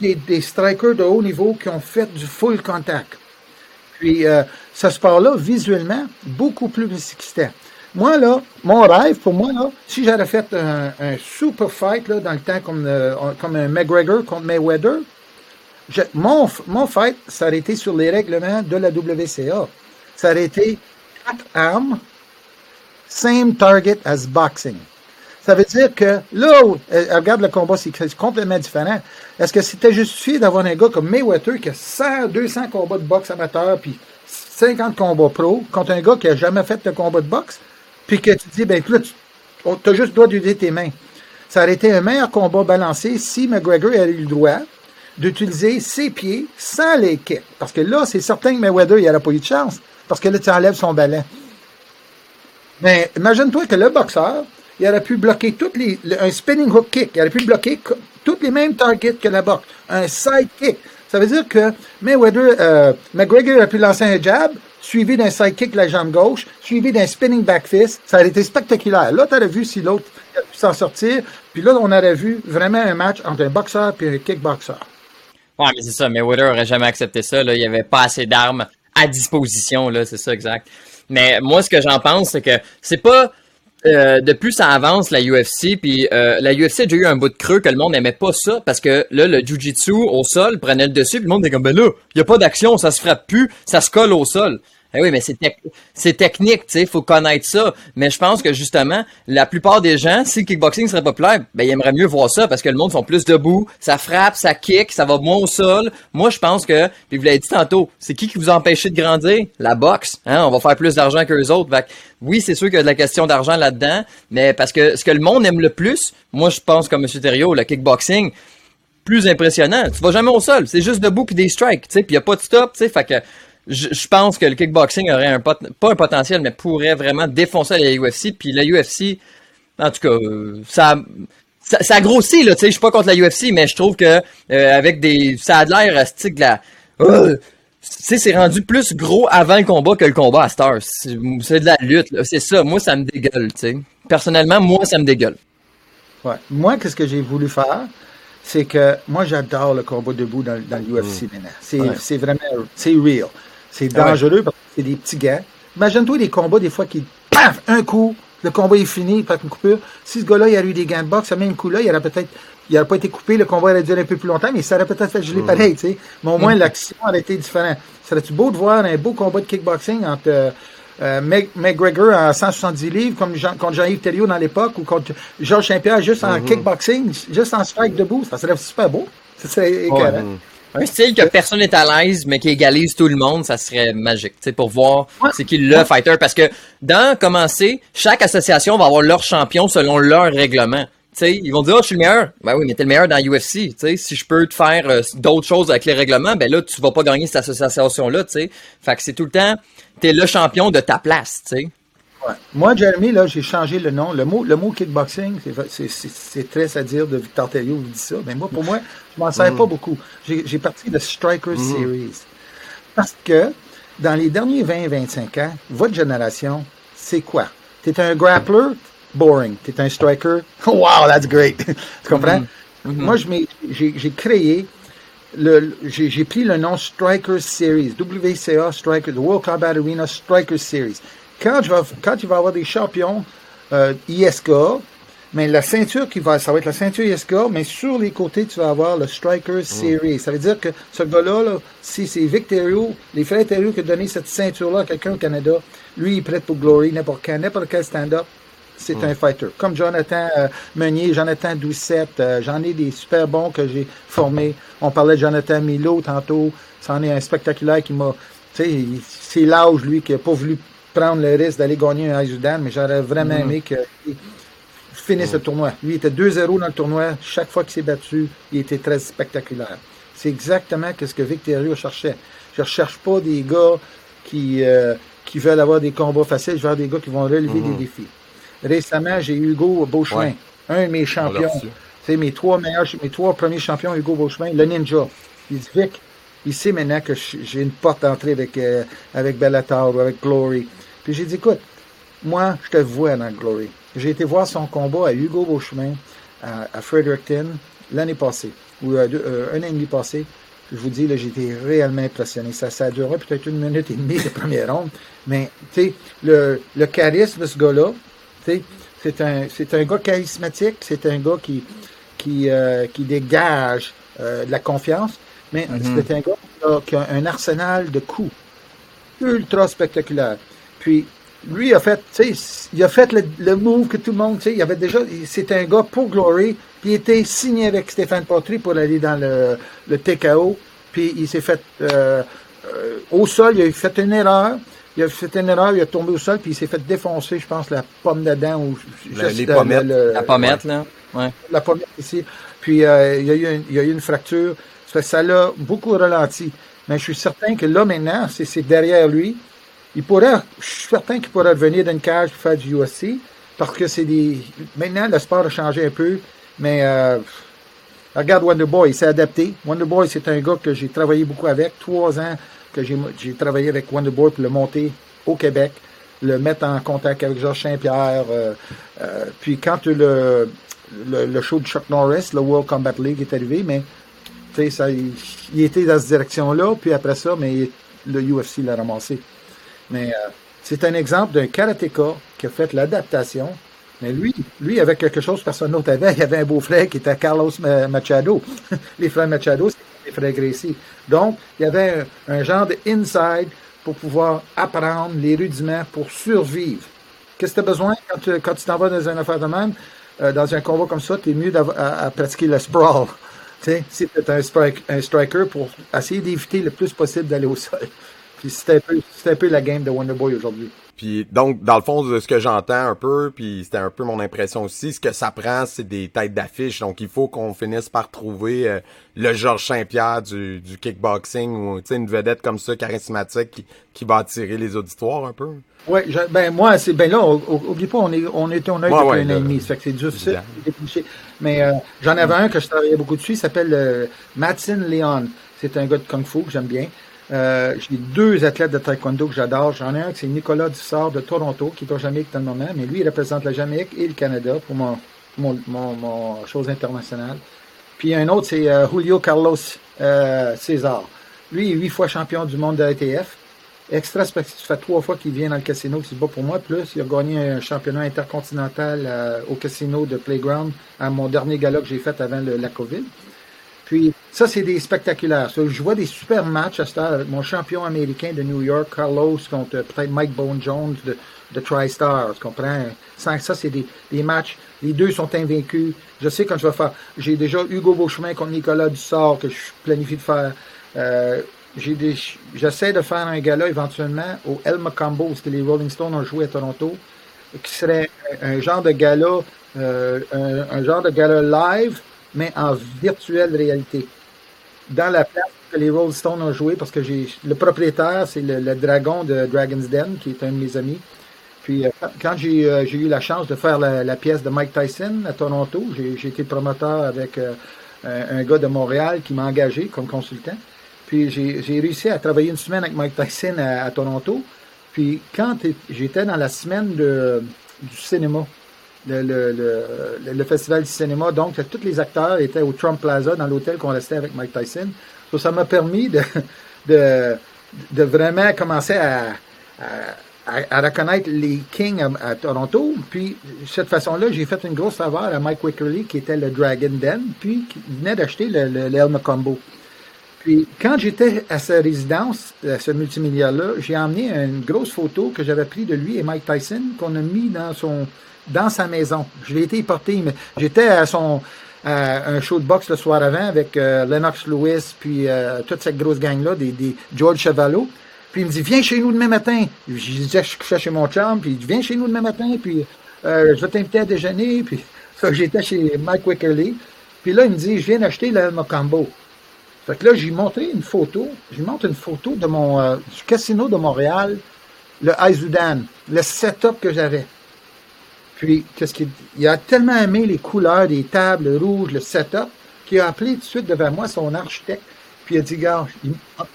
des, des strikers de haut niveau qui ont fait du full contact. Puis, euh, ce sport-là, visuellement, beaucoup plus excitant. Moi, là, mon rêve, pour moi, là, si j'avais fait un, super fight, là, dans le temps, comme, euh, comme un McGregor contre Mayweather, mon, mon fight, ça aurait été sur les règlements de la WCA. Ça aurait été quatre armes, same target as boxing. Ça veut dire que là, euh, regarde le combat, c'est complètement différent. Est-ce que c'était justifié d'avoir un gars comme Mayweather qui a 100, 200 combats de boxe amateur puis 50 combats pro contre un gars qui a jamais fait de combat de boxe? Puis que tu dis, ben là, tu as juste le droit d'utiliser tes mains. Ça aurait été un meilleur combat balancé si McGregor avait eu le droit d'utiliser ses pieds sans les kicks. Parce que là, c'est certain que Mayweather, il n'aurait pas eu de chance. Parce que là, tu enlèves son ballon. Mais imagine-toi que le boxeur, il aurait pu bloquer toutes les, un spinning hook kick. Il aurait pu bloquer toutes les mêmes targets que la boxe. Un side kick. Ça veut dire que Mayweather, euh, McGregor aurait pu lancer un jab, suivi d'un sidekick de la jambe gauche, suivi d'un spinning back fist. Ça aurait été spectaculaire. Là, tu aurais vu si l'autre s'en sortir. Puis là, on aurait vu vraiment un match entre un boxeur et un kickboxer. Ouais, mais c'est ça. Mais Mayweather aurait jamais accepté ça. Là. Il n'y avait pas assez d'armes à disposition. Là, c'est ça, exact. Mais moi, ce que j'en pense, c'est que c'est pas euh, de plus ça avance la UFC, puis euh, la UFC a déjà eu un bout de creux que le monde n'aimait pas ça parce que là le jujitsu au sol prenait le dessus, puis le monde était comme ben là, il y a pas d'action, ça se frappe plus, ça se colle au sol. Eh oui, mais c'est c'est technique, tu sais, faut connaître ça. Mais je pense que justement, la plupart des gens, si le kickboxing serait populaire, ben ils aimeraient mieux voir ça parce que le monde sont plus debout, ça frappe, ça kick, ça va moins au sol. Moi, je pense que, puis vous l'avez dit tantôt, c'est qui qui vous empêche de grandir? La boxe. Hein, on va faire plus d'argent que les autres. oui, c'est sûr qu'il y a de la question d'argent là-dedans, mais parce que ce que le monde aime le plus, moi, je pense comme M. Thériault, le kickboxing plus impressionnant. Tu vas jamais au sol, c'est juste debout puis des strikes, tu sais, puis y a pas de stop, tu sais, fait que je, pense que le kickboxing aurait un pas un potentiel, mais pourrait vraiment défoncer la UFC. Puis la UFC, en tout cas, euh, ça, ça, a grossi, là, tu sais, je suis pas contre la UFC, mais je trouve que euh, avec des. Ça a l'air stick de la. Euh, tu sais, c'est rendu plus gros avant le combat que le combat à Stars. C'est de la lutte, C'est ça. Moi, ça me dégueule, tu sais. Personnellement, moi, ça me dégueule. Ouais. Moi, qu'est-ce que j'ai voulu faire? C'est que moi, j'adore le combat debout dans, dans l'UFC mm. maintenant. C'est vraiment. C'est real. C'est ah dangereux parce que c'est des petits gars. Imagine-toi des combats des fois qui, paf, un coup, le combat est fini, il fait une coupure. Si ce gars-là, il a eu des gants de boxe, ce même coup-là, il aurait peut-être, il aurait pas été coupé, le combat aurait duré un peu plus longtemps, mais ça aurait peut-être fait geler mm. pareil, tu sais. Mais au moins, mm. l'action aurait été différente. Serait-tu beau de voir un beau combat de kickboxing entre, euh, euh McGregor à 170 livres, comme Jean, contre Jean-Yves Thériault dans l'époque, ou contre Georges Saint-Pierre juste en mm-hmm. kickboxing, juste en strike debout. Ça serait super beau. Ça serait un style que personne n'est à l'aise, mais qui égalise tout le monde, ça serait magique, tu sais, pour voir c'est qui le fighter. Parce que dans commencer, chaque association va avoir leur champion selon leur règlement. Tu sais, ils vont dire, oh, je suis le meilleur. Ben oui, mais t'es le meilleur dans UFC. Tu sais, si je peux te faire euh, d'autres choses avec les règlements, ben là, tu vas pas gagner cette association-là, tu sais. Fait que c'est tout le temps, t'es le champion de ta place, tu Moi, Jeremy, là, j'ai changé le nom. Le mot, le mot kickboxing, c'est très à dire de Victor Telliot vous dit ça. Mais moi, pour moi, je m'en sers pas mm. beaucoup. J'ai parti de Striker mm. Series. Parce que dans les derniers 20-25 ans, votre génération, c'est quoi? T'es un grappler? Boring. T'es un striker? wow, that's great. tu comprends? Mm-hmm. Mm-hmm. Moi, j'ai créé j'ai pris le nom Striker Series, WCA Striker, the World Combat Arena Striker Series quand, tu vas, quand tu vas avoir des champions euh, ISK, mais la ceinture qui va, ça va être la ceinture ISK, mais sur les côtés, tu vas avoir le Striker mm. Series. Ça veut dire que ce gars-là, si c'est Victorio, les frères Thériault qui ont donné cette ceinture-là à quelqu'un au Canada, lui, il est prêt pour Glory, n'importe quand, n'importe quel stand-up, c'est mm. un fighter. Comme Jonathan euh, Meunier, Jonathan Doucette, euh, j'en ai des super bons que j'ai formés. On parlait de Jonathan Milo tantôt, c'en est un spectaculaire qui m'a, tu sais, c'est l'âge, lui, qui n'a pas voulu prendre le risque d'aller gagner un Aizudan, mais j'aurais vraiment mm-hmm. aimé qu'il finisse le tournoi. Lui, il était 2-0 dans le tournoi. Chaque fois qu'il s'est battu, il était très spectaculaire. C'est exactement ce que Victorio cherchait. Je ne recherche pas des gars qui, euh, qui veulent avoir des combats faciles, je veux des gars qui vont relever des mm-hmm. défis. Récemment, j'ai eu Hugo Beauchemin, un de mes champions. C'est mes trois meilleurs, mes trois premiers champions, Hugo Beauchemin, le ninja. Il dit, Vic, il sait maintenant que j'ai une porte d'entrée avec, euh, avec Bellator ou avec Glory. Puis j'ai dit, écoute, moi, je te vois dans Glory. J'ai été voir son combat à Hugo Beauchemin, à, Fredericton, l'année passée, ou euh, euh, un an et demi passé. Je vous dis, là, j'étais réellement impressionné. Ça, ça a duré peut-être une minute et demie de première ronde. Mais, tu sais, le, le charisme de ce gars-là, tu sais, c'est un, c'est un gars charismatique, c'est un gars qui, qui, euh, qui dégage de la confiance, mais mm-hmm. c'est un gars qui a, un arsenal de coups ultra spectaculaire. Puis, lui, il a fait, tu sais, il a fait le, move que tout le monde, tu sais, il avait déjà, c'était un gars pour Glory, puis il était signé avec Stéphane Patry pour aller dans le, le TKO, puis il s'est fait, euh, euh, au sol, il a fait une erreur, il a fait une erreur, il a tombé au sol, puis il s'est fait défoncer, je pense, la pomme dedans, ou les pommettes. la pommette, là, ouais. La pommette ici. Puis, euh, il, y a eu une, il y a eu une fracture, ça l'a beaucoup ralenti. Mais je suis certain que là, maintenant, c'est derrière lui, il pourrait, je suis certain qu'il pourrait revenir d'une cage pour faire du UFC, parce que c'est des, maintenant, le sport a changé un peu, mais, euh, regarde Wonderboy, il s'est adapté. Wonderboy, c'est un gars que j'ai travaillé beaucoup avec, trois ans que j'ai travaillé avec Wonderboy pour le monter au Québec. le mettre en contact avec Georges Saint-Pierre. puis quand le, le, le, show de Chuck Norris, le World Combat League est arrivé, mais ça, il, il, était dans cette direction-là, puis après ça, mais le UFC l'a ramassé. Mais c'est un exemple d'un karatéka qui a fait l'adaptation. Mais lui, lui avait quelque chose que personne d'autre avait. Il avait un beau-frère qui était Carlos Machado. les frères Machado, c'est les frères Gracie. Donc, il y avait un, genre de inside pour pouvoir apprendre les rudiments pour survivre. Qu'est-ce que tu as besoin quand tu, quand t'en vas dans une affaire de même, euh, dans un combat comme ça, tu es mieux à, pratiquer le sprawl. Si tu es un, un striker pour essayer d'éviter le plus possible d'aller au sol. Puis c'était un, peu, un peu la game de Wonderboy aujourd'hui. Puis donc, dans le fond, de ce que j'entends un peu, puis c'était un peu mon impression aussi, ce que ça prend, c'est des têtes d'affiche. Donc, il faut qu'on finisse par trouver euh, le Georges Saint-Pierre du, du kickboxing ou une vedette comme ça, charismatique, qui, qui va attirer les auditoires un peu. Oui, ben moi, c'est ben là, oublie pas, on est on est on a ouais, ouais, un an et demi, ça fait que c'est difficile Mais euh, j'en avais un que je travaillais beaucoup dessus, il s'appelle euh, Matson Leon. C'est un gars de kung fu que j'aime bien. Euh, j'ai deux athlètes de taekwondo que j'adore. J'en ai un c'est Nicolas Dussard de Toronto, qui est au Jamaïque dans le moment, mais lui, il représente la Jamaïque et le Canada pour mon, mon, mon, chose internationale. Puis un autre, c'est euh, Julio Carlos euh, César. Lui, il est huit fois champion du monde de l'ATF. Extra ça fait trois fois qu'il vient dans le casino, se bat pour moi. Plus, il a gagné un championnat intercontinental euh, au casino de Playground à mon dernier gala que j'ai fait avant la COVID. Puis ça, c'est des spectaculaires. je vois des super matchs à ce avec mon champion américain de New York, Carlos, contre peut-être Mike Bone Jones de, de TriStar. Ça, c'est des, des, matchs. Les deux sont invaincus. Je sais quand je vais faire. J'ai déjà Hugo Beauchemin contre Nicolas Dussard que je planifie de faire. Euh, J'essaie de faire un gala éventuellement au El Macambo, où les Rolling Stones ont joué à Toronto, qui serait un, genre de gala, euh, un, un genre de gala live mais en virtuelle réalité. Dans la place que les Rolling Stones ont joué, parce que j'ai le propriétaire, c'est le, dragon de Dragon's Den, qui est un de mes amis. Puis euh, quand euh, j'ai eu la chance de faire la, pièce de Mike Tyson à Toronto, j'ai été promoteur avec euh, un, gars de Montréal qui m'a engagé comme consultant. Puis j'ai réussi à travailler une semaine avec Mike Tyson à, Toronto. Puis quand j'étais dans la semaine de, du cinéma, le, le, le, festival du cinéma. Donc, tous les acteurs étaient au Trump Plaza, dans l'hôtel qu'on restait avec Mike Tyson. Donc, ça m'a permis de, de, de, vraiment commencer à, à, reconnaître les Kings à, Toronto. Puis, de cette façon-là, j'ai fait une grosse faveur à Mike Wickerly, qui était le Dragon Den, puis qui venait d'acheter le, le, Combo. Puis, quand j'étais à sa résidence, à ce multimilliard-là, j'ai emmené une grosse photo que j'avais prise de lui et Mike Tyson, qu'on a mis dans son, dans sa maison. Je l'ai été porté, j'étais à son un show de boxe le soir avant avec euh, Lennox Lewis, puis euh, toute cette grosse gang-là, des, des George. Puis il me dit, viens chez nous demain matin. Je disais, je couchais chez mon chum, puis il dit, viens chez nous demain matin, puis euh, je vais t'inviter à déjeuner. Puis j'étais chez Mike Wickerly. Puis là, il me dit, je viens d'acheter le Mocambo. Fait que là, j'ai montré une photo. Je montre une photo de mon du casino de Montréal, le Aizudan, le setup que j'avais. Puis, qu'est-ce qu'il il a tellement aimé les couleurs des tables rouges, le setup, qu'il a appelé tout de suite devant moi son architecte. Puis il a dit, gars,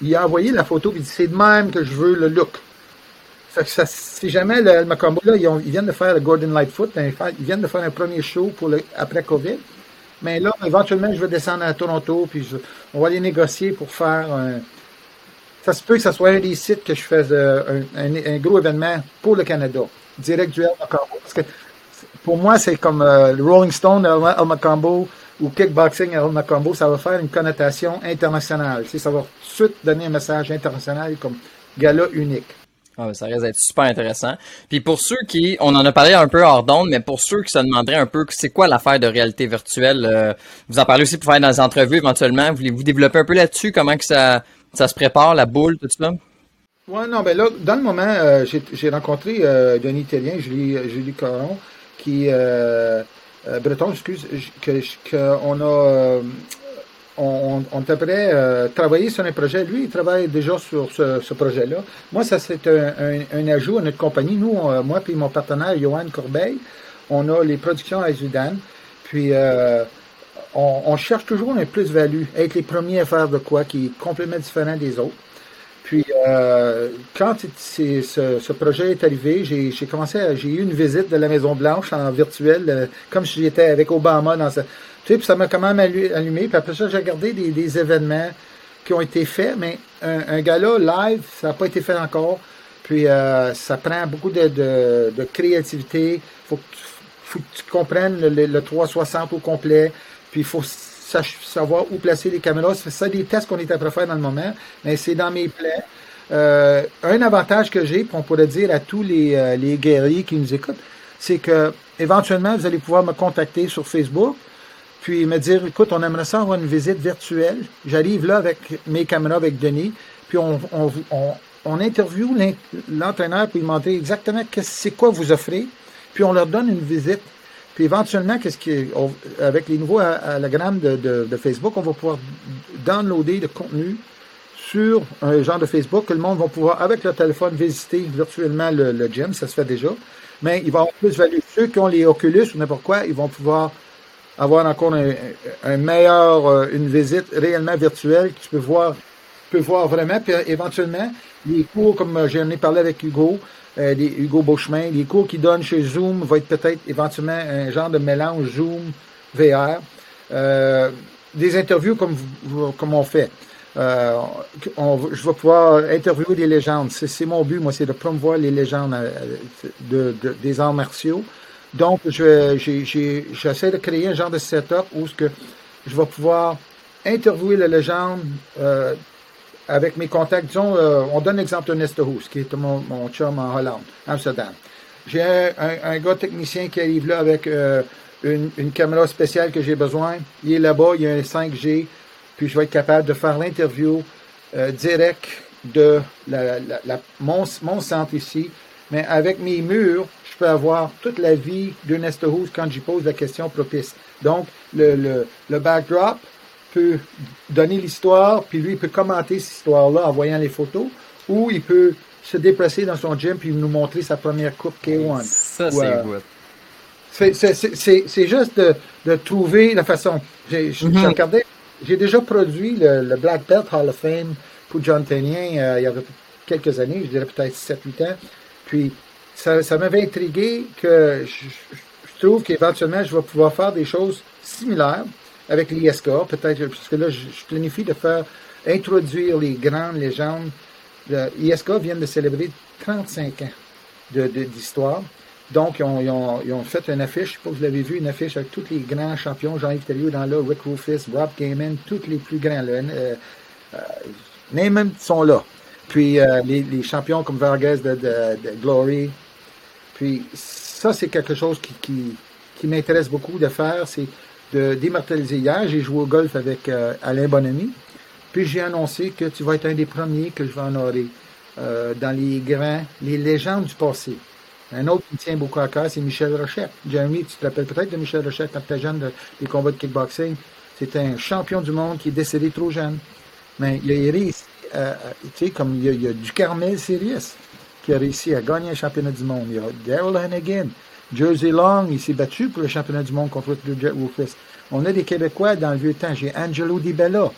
il, a envoyé la photo, puis il dit, c'est de même que je veux le look. Que ça, si jamais le, Macombo, là, ils, viennent de faire le Gordon Lightfoot, ils viennent de faire un premier show pour le, après COVID. Mais là, éventuellement, je vais descendre à Toronto, puis on va aller négocier pour faire un, ça se peut que ce soit un des sites que je fasse euh, un, gros événement pour le Canada, direct du Macombo. Parce que pour moi, c'est comme euh, le Rolling Stone, El, Macombo ou Kickboxing El Macombo, ça va faire une connotation internationale. ça va tout de suite donner un message international comme gala unique. Ah, ça risque d'être super intéressant. Puis pour ceux qui, on en a parlé un peu hors d'onde, mais pour ceux qui se demanderaient un peu c'est quoi l'affaire de réalité virtuelle, euh, vous en parlez aussi pour faire dans les entrevues éventuellement. Voulez-vous développer un peu là-dessus, comment que ça, ça se prépare, la boule, tout ça? Ouais, non, ben là, dans le moment, euh, j'ai rencontré euh, un Italien, Julie, Julie Caron, euh, euh, breton, excuse, que qu'on a euh, on, on travailler sur un projet. Lui, il travaille déjà sur ce, projet-là. Moi, ça c'est un, ajout à notre compagnie. Nous, moi et mon partenaire Johan Corbeil, on a les productions à Zudan. Puis on, cherche toujours un plus-value, être les premiers à faire de quoi qui est complètement différent des autres. Puis, euh, quand ce, projet est arrivé, j'ai commencé, j'ai eu une visite de la Maison Blanche en virtuel, euh, comme si j'étais avec Obama dans sa, tu sais, puis ça m'a quand même allumé. Puis après ça, j'ai regardé des, événements qui ont été faits, mais un, gala live, ça n'a pas été fait encore. Puis, euh, ça prend beaucoup de, créativité. Faut faut que tu comprennes le, le, 360 au complet. Puis, il faut savoir où placer les caméras. C'est ça des tests qu'on est à faire dans le moment, mais c'est dans mes plans. Euh, un avantage que j'ai, on pourrait dire à tous les, euh, les guerriers qui nous écoutent, c'est que éventuellement vous allez pouvoir me contacter sur Facebook, puis me dire, écoute, on aimerait ça avoir une visite virtuelle. J'arrive là avec mes caméras avec Denis, puis on, on, on, on interviewe l'entraîneur puis demander exactement c'est quoi vous offrez, puis on leur donne une visite puis éventuellement, qu'est-ce qui avec les nouveaux hologrammes de, de, de, Facebook, on va pouvoir downloader le contenu sur un genre de Facebook que le monde va pouvoir, avec leur téléphone, visiter virtuellement le, le gym. Ça se fait déjà. Mais il va avoir plus value. Ceux qui ont les Oculus ou n'importe quoi, ils vont pouvoir avoir encore un, un meilleur, euh, une visite réellement virtuelle que tu peux voir, tu peux voir vraiment. Puis éventuellement, les cours, comme euh, j'en ai parlé avec Hugo, euh, Hugo Beauchemin. Les cours qu'il donne chez Zoom vont être peut-être éventuellement un genre de mélange Zoom VR. Euh, des interviews comme, comme on fait. Euh, je vais pouvoir interviewer des légendes. C'est mon but, moi, c'est de promouvoir les légendes de, des arts martiaux. Donc, j'essaie de créer un genre de setup où ce que je vais pouvoir interviewer les légendes avec mes contacts, disons, euh, on donne l'exemple de Nesterhoes, qui est mon, mon chum en Hollande, Amsterdam. J'ai un, un, gars technicien qui arrive là avec euh, une, une, caméra spéciale que j'ai besoin. Il est là-bas, il y a un 5G, puis je vais être capable de faire l'interview euh, direct de la, la, la, mon, mon, centre ici. Mais avec mes murs, je peux avoir toute la vie de Nesterhoes quand j'y pose la question propice. Donc, le, le, le backdrop, peut donner l'histoire, puis lui, il peut commenter cette histoire-là en voyant les photos, ou il peut se déplacer dans son gym puis nous montrer sa première coupe K1. Ça, c'est euh, good. C'est juste de, de, trouver la façon. J'ai mm-hmm. j'ai déjà produit le, Black Belt Hall of Fame pour John Tenien euh, il y a quelques années, je dirais peut-être 7-8 ans. Puis ça, ça m'avait intrigué que je, je trouve qu'éventuellement je vais pouvoir faire des choses similaires avec l'ISK, peut-être, parce que là, je, planifie de faire introduire les grandes légendes. L'ISK vient de célébrer 35 ans d'histoire. Donc, ils ont, ils, ont, fait une affiche, je sais pas vous l'avez vu, une affiche avec tous les grands champions, Jean-Yves Thériault dans là, Rick Rufus, Rob Gaiman, tous les plus grands, là, euh, euh, sont là. Puis euh, les, les, champions comme Vargas de, de, Glory. Puis ça, c'est quelque chose qui, qui, qui m'intéresse beaucoup de faire, c'est de. Hier, j'ai joué au golf avec euh, Alain Bonamy, puis j'ai annoncé que tu vas être un des premiers que je vais honorer euh, dans les grands, les légendes du passé. Un autre qui tient beaucoup à cœur, c'est Michel Rochette. Jeremy, tu te rappelles peut-être de Michel Rochette quand tu étais jeune des combats de kickboxing. C'était un champion du monde qui est décédé trop jeune. Mais il a réussi, euh, tu sais, comme il y, a, il y a du Carmel Sirius qui a réussi à gagner un championnat du monde. Il y a Daryl Hannigan, Jersey Long, il s'est battu pour le championnat du monde contre Jet Rufus. On a des Québécois dans le vieux temps. J'ai Angelo Di Bella.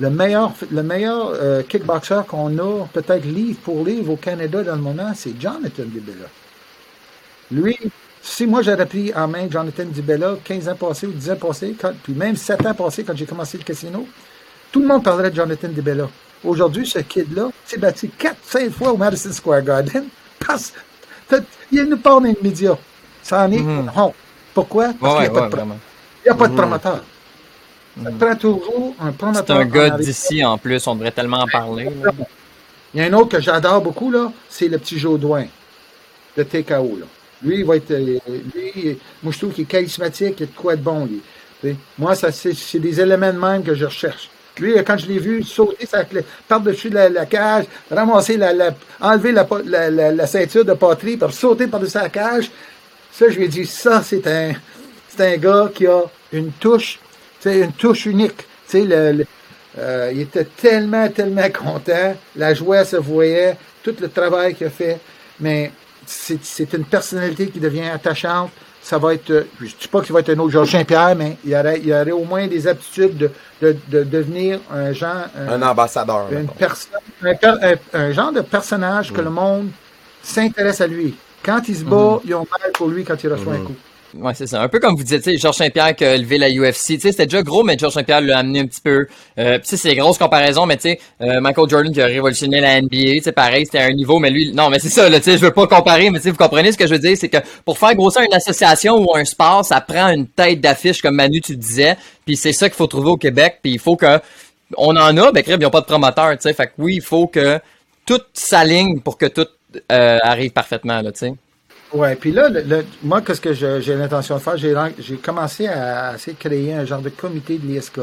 Le meilleur, le meilleur euh, kickboxer qu'on a, peut-être livre pour livre au Canada dans le moment, c'est Jonathan Di Bella. Lui, si moi j'aurais pris en main Jonathan Di Bella 15 ans passés ou 10 ans passés, puis même 7 ans passés quand j'ai commencé le casino, tout le monde parlerait de Jonathan Di Bella. Aujourd'hui, ce kid-là s'est battu 4-5 fois au Madison Square Garden parce il nous parle dans les médias. Ça en est mm Pourquoi? Parce qu'il n'y a, pas de il y a pas de promoteur. Ça prend toujours un promoteur. C'est un gars d'ici en plus, on devrait tellement en parler. Il y a un autre que j'adore beaucoup, là, c'est le petit Jodoin de TKO. Là. Lui, il va être. Euh, lui, moi, je trouve qu'il est charismatique, il est de quoi de bon. Lui. Moi, ça, c'est des éléments de même que je recherche. Lui, quand je l'ai vu sauter par-dessus la, la, cage, ramasser la, la enlever la, ceinture de poterie, pour sauter par-dessus la cage, ça, je lui ai dit, ça, c'est un, c'est un gars qui a une touche, c'est une touche unique. Tu sais, le, euh, il était tellement, tellement content. La joie se voyait, tout le travail qu'il a fait. Mais c'est une personnalité qui devient attachante. Ça va être, je ne dis pas qu'il va être un autre Georges Saint-Pierre, mais il y, aurait, il aurait au moins des aptitudes de, de, de devenir un genre. Un, ambassadeur. Une personne, un, un, genre de personnage que mm. le monde s'intéresse à lui. Quand il se bat, mm-hmm. ils ont mal pour lui quand il reçoit un mm-hmm. coup. Ouais, c'est ça. Un peu comme vous dites, Georges Saint-Pierre qui a levé la UFC. Tu sais, c'était déjà gros, mais Georges Saint-Pierre l'a amené un petit peu. Euh, tu sais, c'est des grosses comparaisons, mais tu sais, euh, Michael Jordan qui a révolutionné la NBA, tu sais, pareil, c'était à un niveau, mais lui, non, mais c'est ça, là, tu sais, je veux pas comparer, mais tu sais, vous comprenez ce que je veux dire, c'est que pour faire grossir une association ou un sport, ça prend une tête d'affiche, comme Manu, tu disais, puis c'est ça qu'il faut trouver au Québec, puis il faut que, on en a, ben, crème, ils n'ont pas de promoteur, tu sais, fait que oui, il faut que tout s'aligne pour que tout euh, arrive parfaitement, là, tu sais. Ouais, puis là, le, moi, qu'est-ce que j'ai l'intention de faire? J'ai commencé à essayer de créer un genre de comité de l'ISK.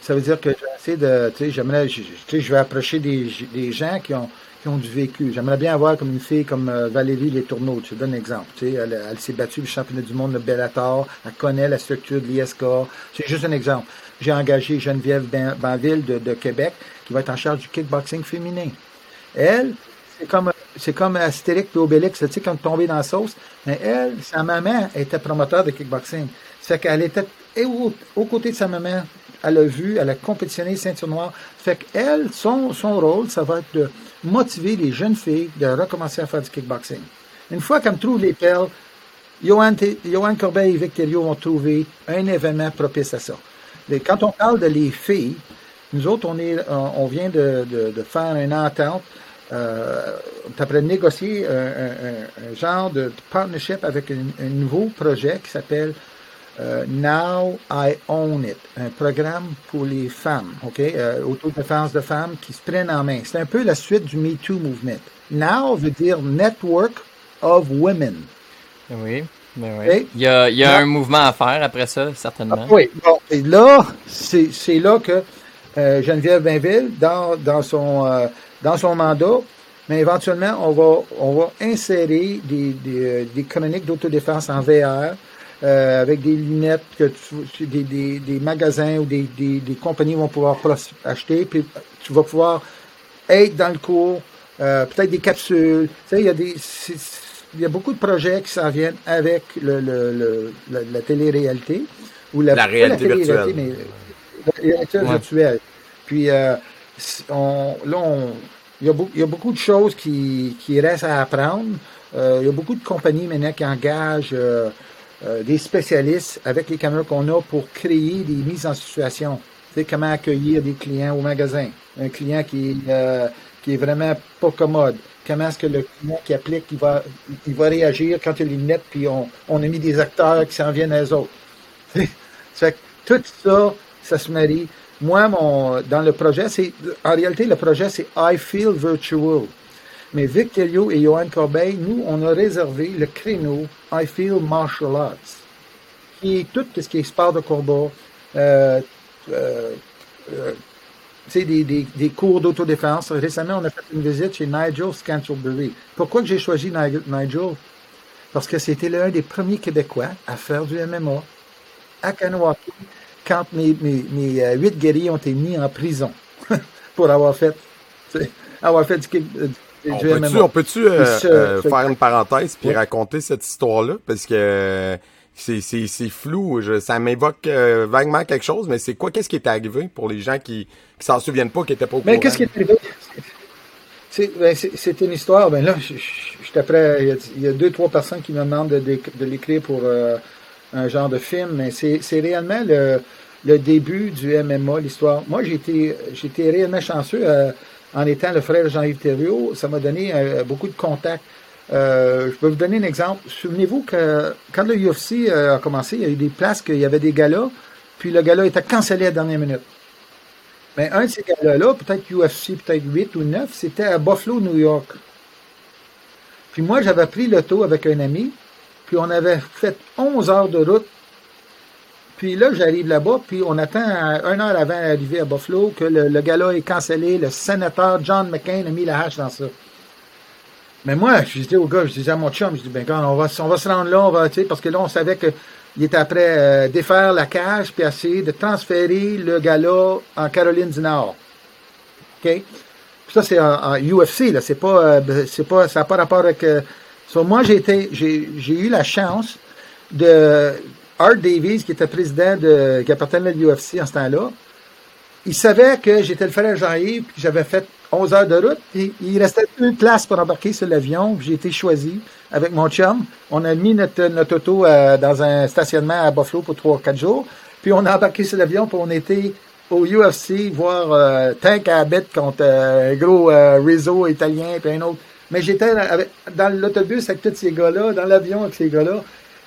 Ça veut dire que j'ai de, tu sais, j'aimerais, tu sais, je vais approcher des, des gens qui ont, qui ont du vécu. J'aimerais bien avoir comme une fille comme euh, Valérie Les Tourneaux. Je te donne un exemple. Tu sais, elle, elle s'est battue le championnat du monde de Bellator. Elle connaît la structure de l'ISK. C'est juste un exemple. J'ai engagé Geneviève Banville de, de Québec qui va être en charge du kickboxing féminin. Elle, c'est comme c'est comme Astérix et Obélix, tu sais, quand tombé dans la sauce. Mais elle, sa maman était promoteur de kickboxing. Ça fait qu'elle était aux côtés de sa maman. Elle a vu, elle a compétitionné ceinture noire. Ça fait qu'elle, son, son rôle, ça va être de motiver les jeunes filles de recommencer à faire du kickboxing. Une fois qu'elle trouve les perles, Johan, Johan Corbeil et Victorio vont trouver un événement propice à ça. quand on parle de les filles, nous autres, on, est, on vient de, de faire une entente euh, après négocier un, genre de partnership avec un, nouveau projet qui s'appelle euh, Now I Own It, un programme pour les femmes, ok, euh, autodéfense de femmes qui se prennent en main. C'est un peu la suite du Me Too movement. Now veut dire Network of Women. Oui. Ben oui. Il y a, il y a un mouvement à faire après ça, certainement. Ah, oui. Bon, et là, c'est là que euh, Geneviève Bainville, dans, dans son euh, dans son mandat, mais éventuellement, on va, on va insérer des, des, euh, des chroniques d'autodéfense en VR euh, avec des lunettes que tu, des, des, des, magasins ou des, des, des, compagnies vont pouvoir acheter, puis tu vas pouvoir être dans le cours, euh, peut-être des capsules. Tu sais, il y a des il y a beaucoup de projets qui s'en viennent avec le, le, le la, la télé-réalité ou la, la réalité virtuelle. Mais, la réalité virtuelle. Puis euh, on, là, on, il y, a beaucoup, il y a beaucoup de choses qui, qui restent à apprendre. Euh, il y a beaucoup de compagnies maintenant qui engagent euh, euh, des spécialistes avec les caméras qu'on a pour créer des mises en situation. Tu sais, comment accueillir des clients au magasin. Un client qui, euh, qui est vraiment pas commode. Comment est-ce que le client qui applique, il va, il va réagir quand il est net, puis on, on a mis des acteurs qui s'en viennent à eux autres. fait tout ça, ça se marie. Moi, mon, dans le projet, c'est, en réalité, le projet, c'est I Feel Virtual. Mais Victorio et Johan Corbeil, nous, on a réservé le créneau I Feel Martial Arts, qui est tout ce qui est sport de combat, euh, euh, euh, des, des, des, cours d'autodéfense. Récemment, on a fait une visite chez Nigel Scantlebury. Pourquoi j'ai choisi Nigel? Parce que c'était l'un des premiers Québécois à faire du MMA à Kanawaki quand mes, mes, mes euh, huit guerriers ont été mis en prison pour avoir fait, avoir fait du, du on peut-tu, euh, euh, faire une parenthèse puis raconter cette histoire-là? Parce que c'est, c'est, c'est flou. ça m'évoque vaguement quelque chose, mais c'est quoi? Qu'est-ce qui est arrivé pour les gens qui, qui s'en souviennent pas, qui étaient pas au mais qu'est-ce qui est arrivé? C'est, ben, c'est, une histoire. Ben là, je, je, Il y, a, deux, trois personnes qui me demandent de, de, l'écrire pour un genre de film, mais c'est, réellement le, le début du MMA, l'histoire. Moi, j'ai été, réellement chanceux euh, en étant le frère Jean-Yves Thériault. Ça m'a donné euh, beaucoup de contacts. Euh, je peux vous donner un exemple. Souvenez-vous que quand le UFC a commencé, il y a eu des places qu'il y avait des galas, puis le gala était cancellé à la dernière minute. Mais un de ces galas-là, peut-être UFC, peut-être 8 ou 9, c'était à Buffalo, New York. Puis moi, j'avais pris l'auto avec un ami, puis on avait fait 11 heures de route puis là, j'arrive là-bas, puis on attend un heure avant d'arriver à Buffalo que le, le gars-là est cancellé. Le sénateur John McCain a mis la hache dans ça. Mais moi, je disais au gars, je disais à mon chum, je dis, ben quand on va, on va se rendre là, on va, tu parce que là, on savait qu'il était après euh, défaire la cage, puis essayer de transférer le gars-là en Caroline du Nord. OK? Puis ça, c'est en, UFC, là. C'est pas, euh, c'est pas, ça n'a pas rapport avec euh, So, moi, j'ai eu la chance de Art Davies, qui était président de, qui appartenait à l'UFC en ce temps-là. Il savait que j'étais le frère Jean-Yves, puis j'avais fait 11 heures de route, il restait une place pour embarquer sur l'avion, j'ai été choisi avec mon chum. On a mis notre, notre auto euh, dans un stationnement à Buffalo pour 3-4 jours, puis on a embarqué sur l'avion, puis on était au UFC voir euh, Tank Abbott contre euh, un gros euh, réseau italien, puis un autre. Mais j'étais dans l'autobus avec tous ces gars-là, dans l'avion avec ces gars-là,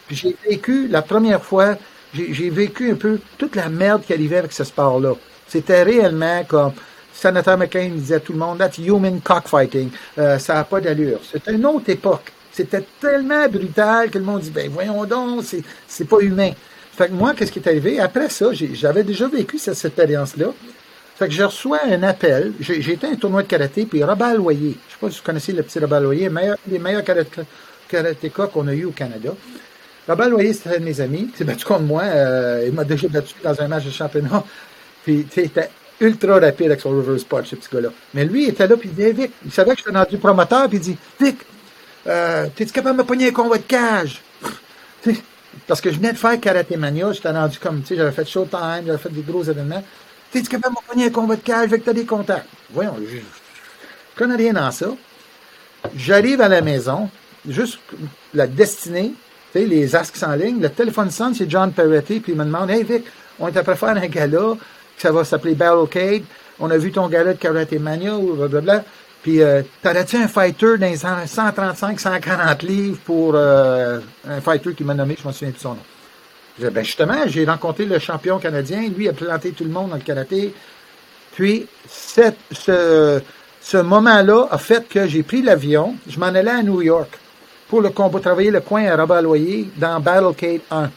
puis j'ai vécu la première fois, j'ai vécu un peu toute la merde qui arrivait avec ce sport-là. C'était réellement comme Senator McCain disait à tout le monde, that's human cockfighting. Euh, ça n'a pas d'allure. C'était une autre époque. C'était tellement brutal que le monde dit, ben voyons donc, c'est pas humain. Fait que moi, qu'est-ce qui est arrivé? Après ça, j'avais déjà vécu cette, cette expérience-là. Fait que je reçois un appel. Été à un tournoi de karaté, puis Robert Loyer, je sais pas si vous connaissez le petit Robert Loyer, meilleur, des meilleurs karaté- qu'on a eu au Canada. Robert Loyer, c'était un de mes amis. Il s'est battu contre moi. euh, il m'a déjà battu dans un match de championnat. Puis, il était ultra rapide avec son reverse punch, ce petit gars-là. Mais lui, il était là, puis il Hey, Vic, il savait que j'étais rendu promoteur, puis il dit, Vic, euh, t'es-tu capable de me pogner un combat de cage? Parce que je venais de faire Karate Mania, j'étais rendu comme, tu sais, j'avais fait Showtime, j'avais fait des gros événements. T'es-tu capable de me pogner un combat de cage, Vic, t'as des contacts? Voyons, je, connais rien dans ça. J'arrive à la maison, juste la destinée, tu sais, les asques qui ligne, le téléphone sonne, c'est John Peretti, puis il me demande, Hey Vic, on est après faire un gala, ça va s'appeler Barrelcade, on a vu ton gala de Karate Mania, blablabla, puis euh, t'aurais-tu un fighter dans les 135, 140 livres pour euh, un fighter qui m'a nommé, je me souviens de son nom. Ben justement, j'ai rencontré le champion canadien, lui a planté tout le monde dans le karaté, puis, ce, ce moment-là a fait que j'ai pris l'avion, je m'en allais à New York pour le combat, travailler le coin à Robert Loyer dans Battlecade 1.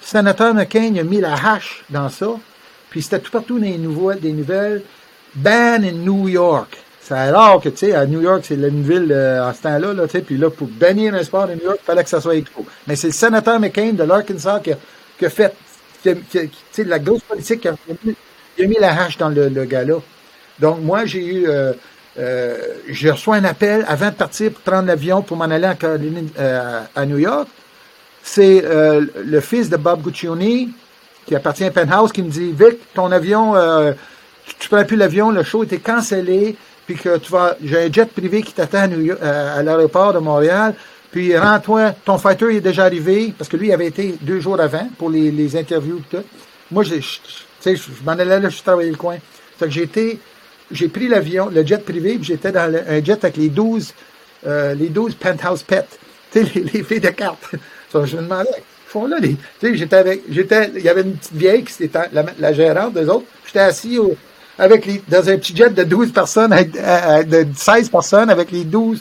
Sénateur McCain a mis la hache dans ça, puis c'était tout partout dans les nouvelles, des nouvelles. Ban in New York. C'est rare que, tu sais, à New York, c'est une ville euh, en ce temps-là, là, tu sais, puis là, pour bannir un sport de New York, il fallait que ça soit expo. Mais c'est le sénateur McCain de l'Arkansas qui qui a fait, tu sais, la grosse politique, qui a, mis- qui a mis la hache dans le, le gala. Donc, moi, j'ai eu, euh, euh, je reçois un appel avant de partir pour prendre l'avion pour m'en aller euh, à New York. C'est euh, le fils de Bob Guccione, qui appartient à Penthouse, qui me dit Vic, ton avion, euh, tu, tu prends plus l'avion, le show était cancellé, puis que tu vas, j'ai un jet privé qui t'attend à, euh, à l'aéroport de Montréal, puis rends-toi, ton fighter est déjà arrivé, parce que lui il avait été deux jours avant pour les, les interviews et tout. Moi, je- je- m'en allais là, je travaillais le coin. Fait que j'ai été, j'ai pris l'avion, le jet privé, puis j'étais dans un jet avec les 12, euh, les 12 penthouse pets, tu sais, les, les filles de cartes. Je me demandais, font là, les, tu sais, j'étais avec, j'étais, il y avait une petite vieille qui était la gérante des autres. J'étais assis au, avec les, dans un petit jet de 12 personnes, avec, euh, de 16 personnes avec les 12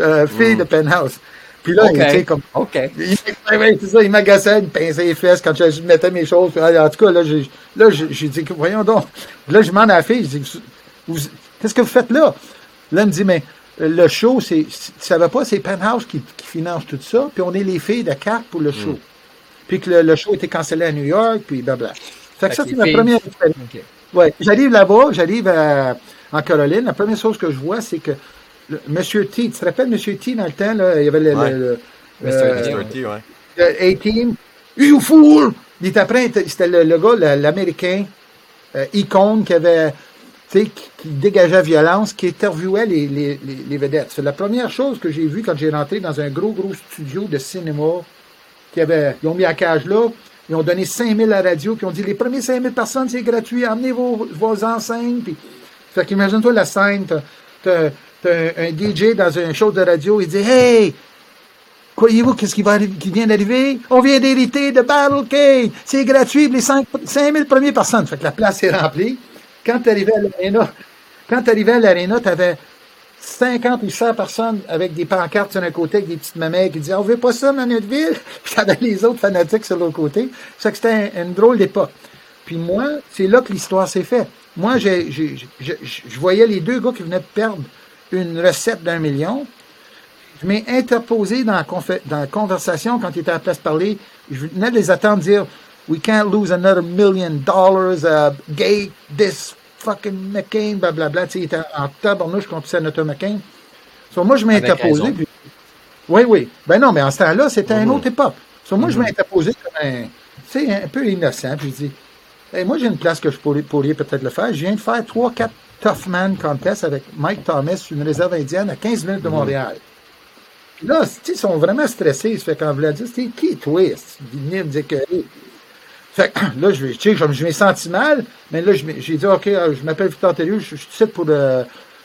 euh, filles de penthouse. Puis là, OK. tu sais, comme, OK. il, c'est ça, il m'agaçait, il me pinçait les fesses quand je, mettais mes choses. En tout cas, là, j'ai, là, j'ai dit, voyons donc. Là, je demande à la fille, je dis, qu'est-ce que vous faites là? Là, elle me dit, mais euh, le show, c'est, tu savais pas, c'est Penthouse qui, qui finance tout ça, puis on est les filles de cartes pour le show. Puis que le, le show était cancellé à New York, puis blabla. Fait que Fait ça, c'est ma première expérience. Ouais, j'arrive là-bas, j'arrive à- en Caroline. La première chose que je vois, c'est que le, Monsieur T, tu te rappelles Monsieur T dans le temps, là, il y avait le, Ouais. le- le- Mr. euh, T. Mr. T, ouais. A-Team. You fool! Il était après, c'était le, le gars, l'Américain, euh, icône, qui avait, tu sais, qui, qui dégageait violence, qui interviewait les, les, les, les vedettes. C'est la première chose que j'ai vue quand j'ai rentré dans un gros, gros studio de cinéma, qui avait, ils ont mis la cage là, ils ont donné 5000 à la radio, puis ont dit, les premiers 5000 personnes, c'est gratuit, emmenez vos, vos enseignes, puis, fait qu'imagine-toi la scène, t'as, un, DJ dans un show de radio, il dit, hey, Croyez-vous qu'est-ce qui, va qui vient d'arriver? On vient d'hériter de Battlecade. C'est gratuit les 5, 5000 premières personnes. Fait que la place est remplie. Quand tu arrivais à l'aréna, quand tu arrivais à l'aréna, tu avais 50 ou 100 personnes avec des pancartes sur un côté, avec des petites mamelles qui disaient, on veut pas ça dans notre ville. Puis t'avais les autres fanatiques sur l'autre côté. C'est que c'était un- une drôle d'époque. Puis moi, c'est là que l'histoire s'est faite. Moi, j'ai, j'ai- je voyais les deux gars qui venaient de perdre une recette d'un million. Je m'ai interposé dans la, conversation quand il était à la place de parler. Je venais de les attendre dire We can't lose another million dollars, uh, gate, this fucking McCain, blablabla. Tu sais, il était en tabarnouche contre Senator McCain. So, moi, je m'ai Avec interposé. raison. Puis, Oui, oui. Ben non, mais en ce temps-là, c'était une Mhm. autre époque. So, moi, je m'étais posé comme un, tu sais, un peu innocent. Puis je dis, Hey, moi, j'ai une place que je pourrais, pourrais peut-être le faire. Je viens de faire 3-4 Tough Man Contest avec Mike Thomas sur une réserve indienne à 15 minutes de Montréal. Puis là, tu sais, ils sont vraiment stressés. Ça fait quand Vlad dit, qui, twist? Il venait me dire que, hey. Fait que là, je, tu sais, je, m'ai senti mal, mais là, j'ai dit, OK, euh, je m'appelle Victor Thériault, je, je suis pour le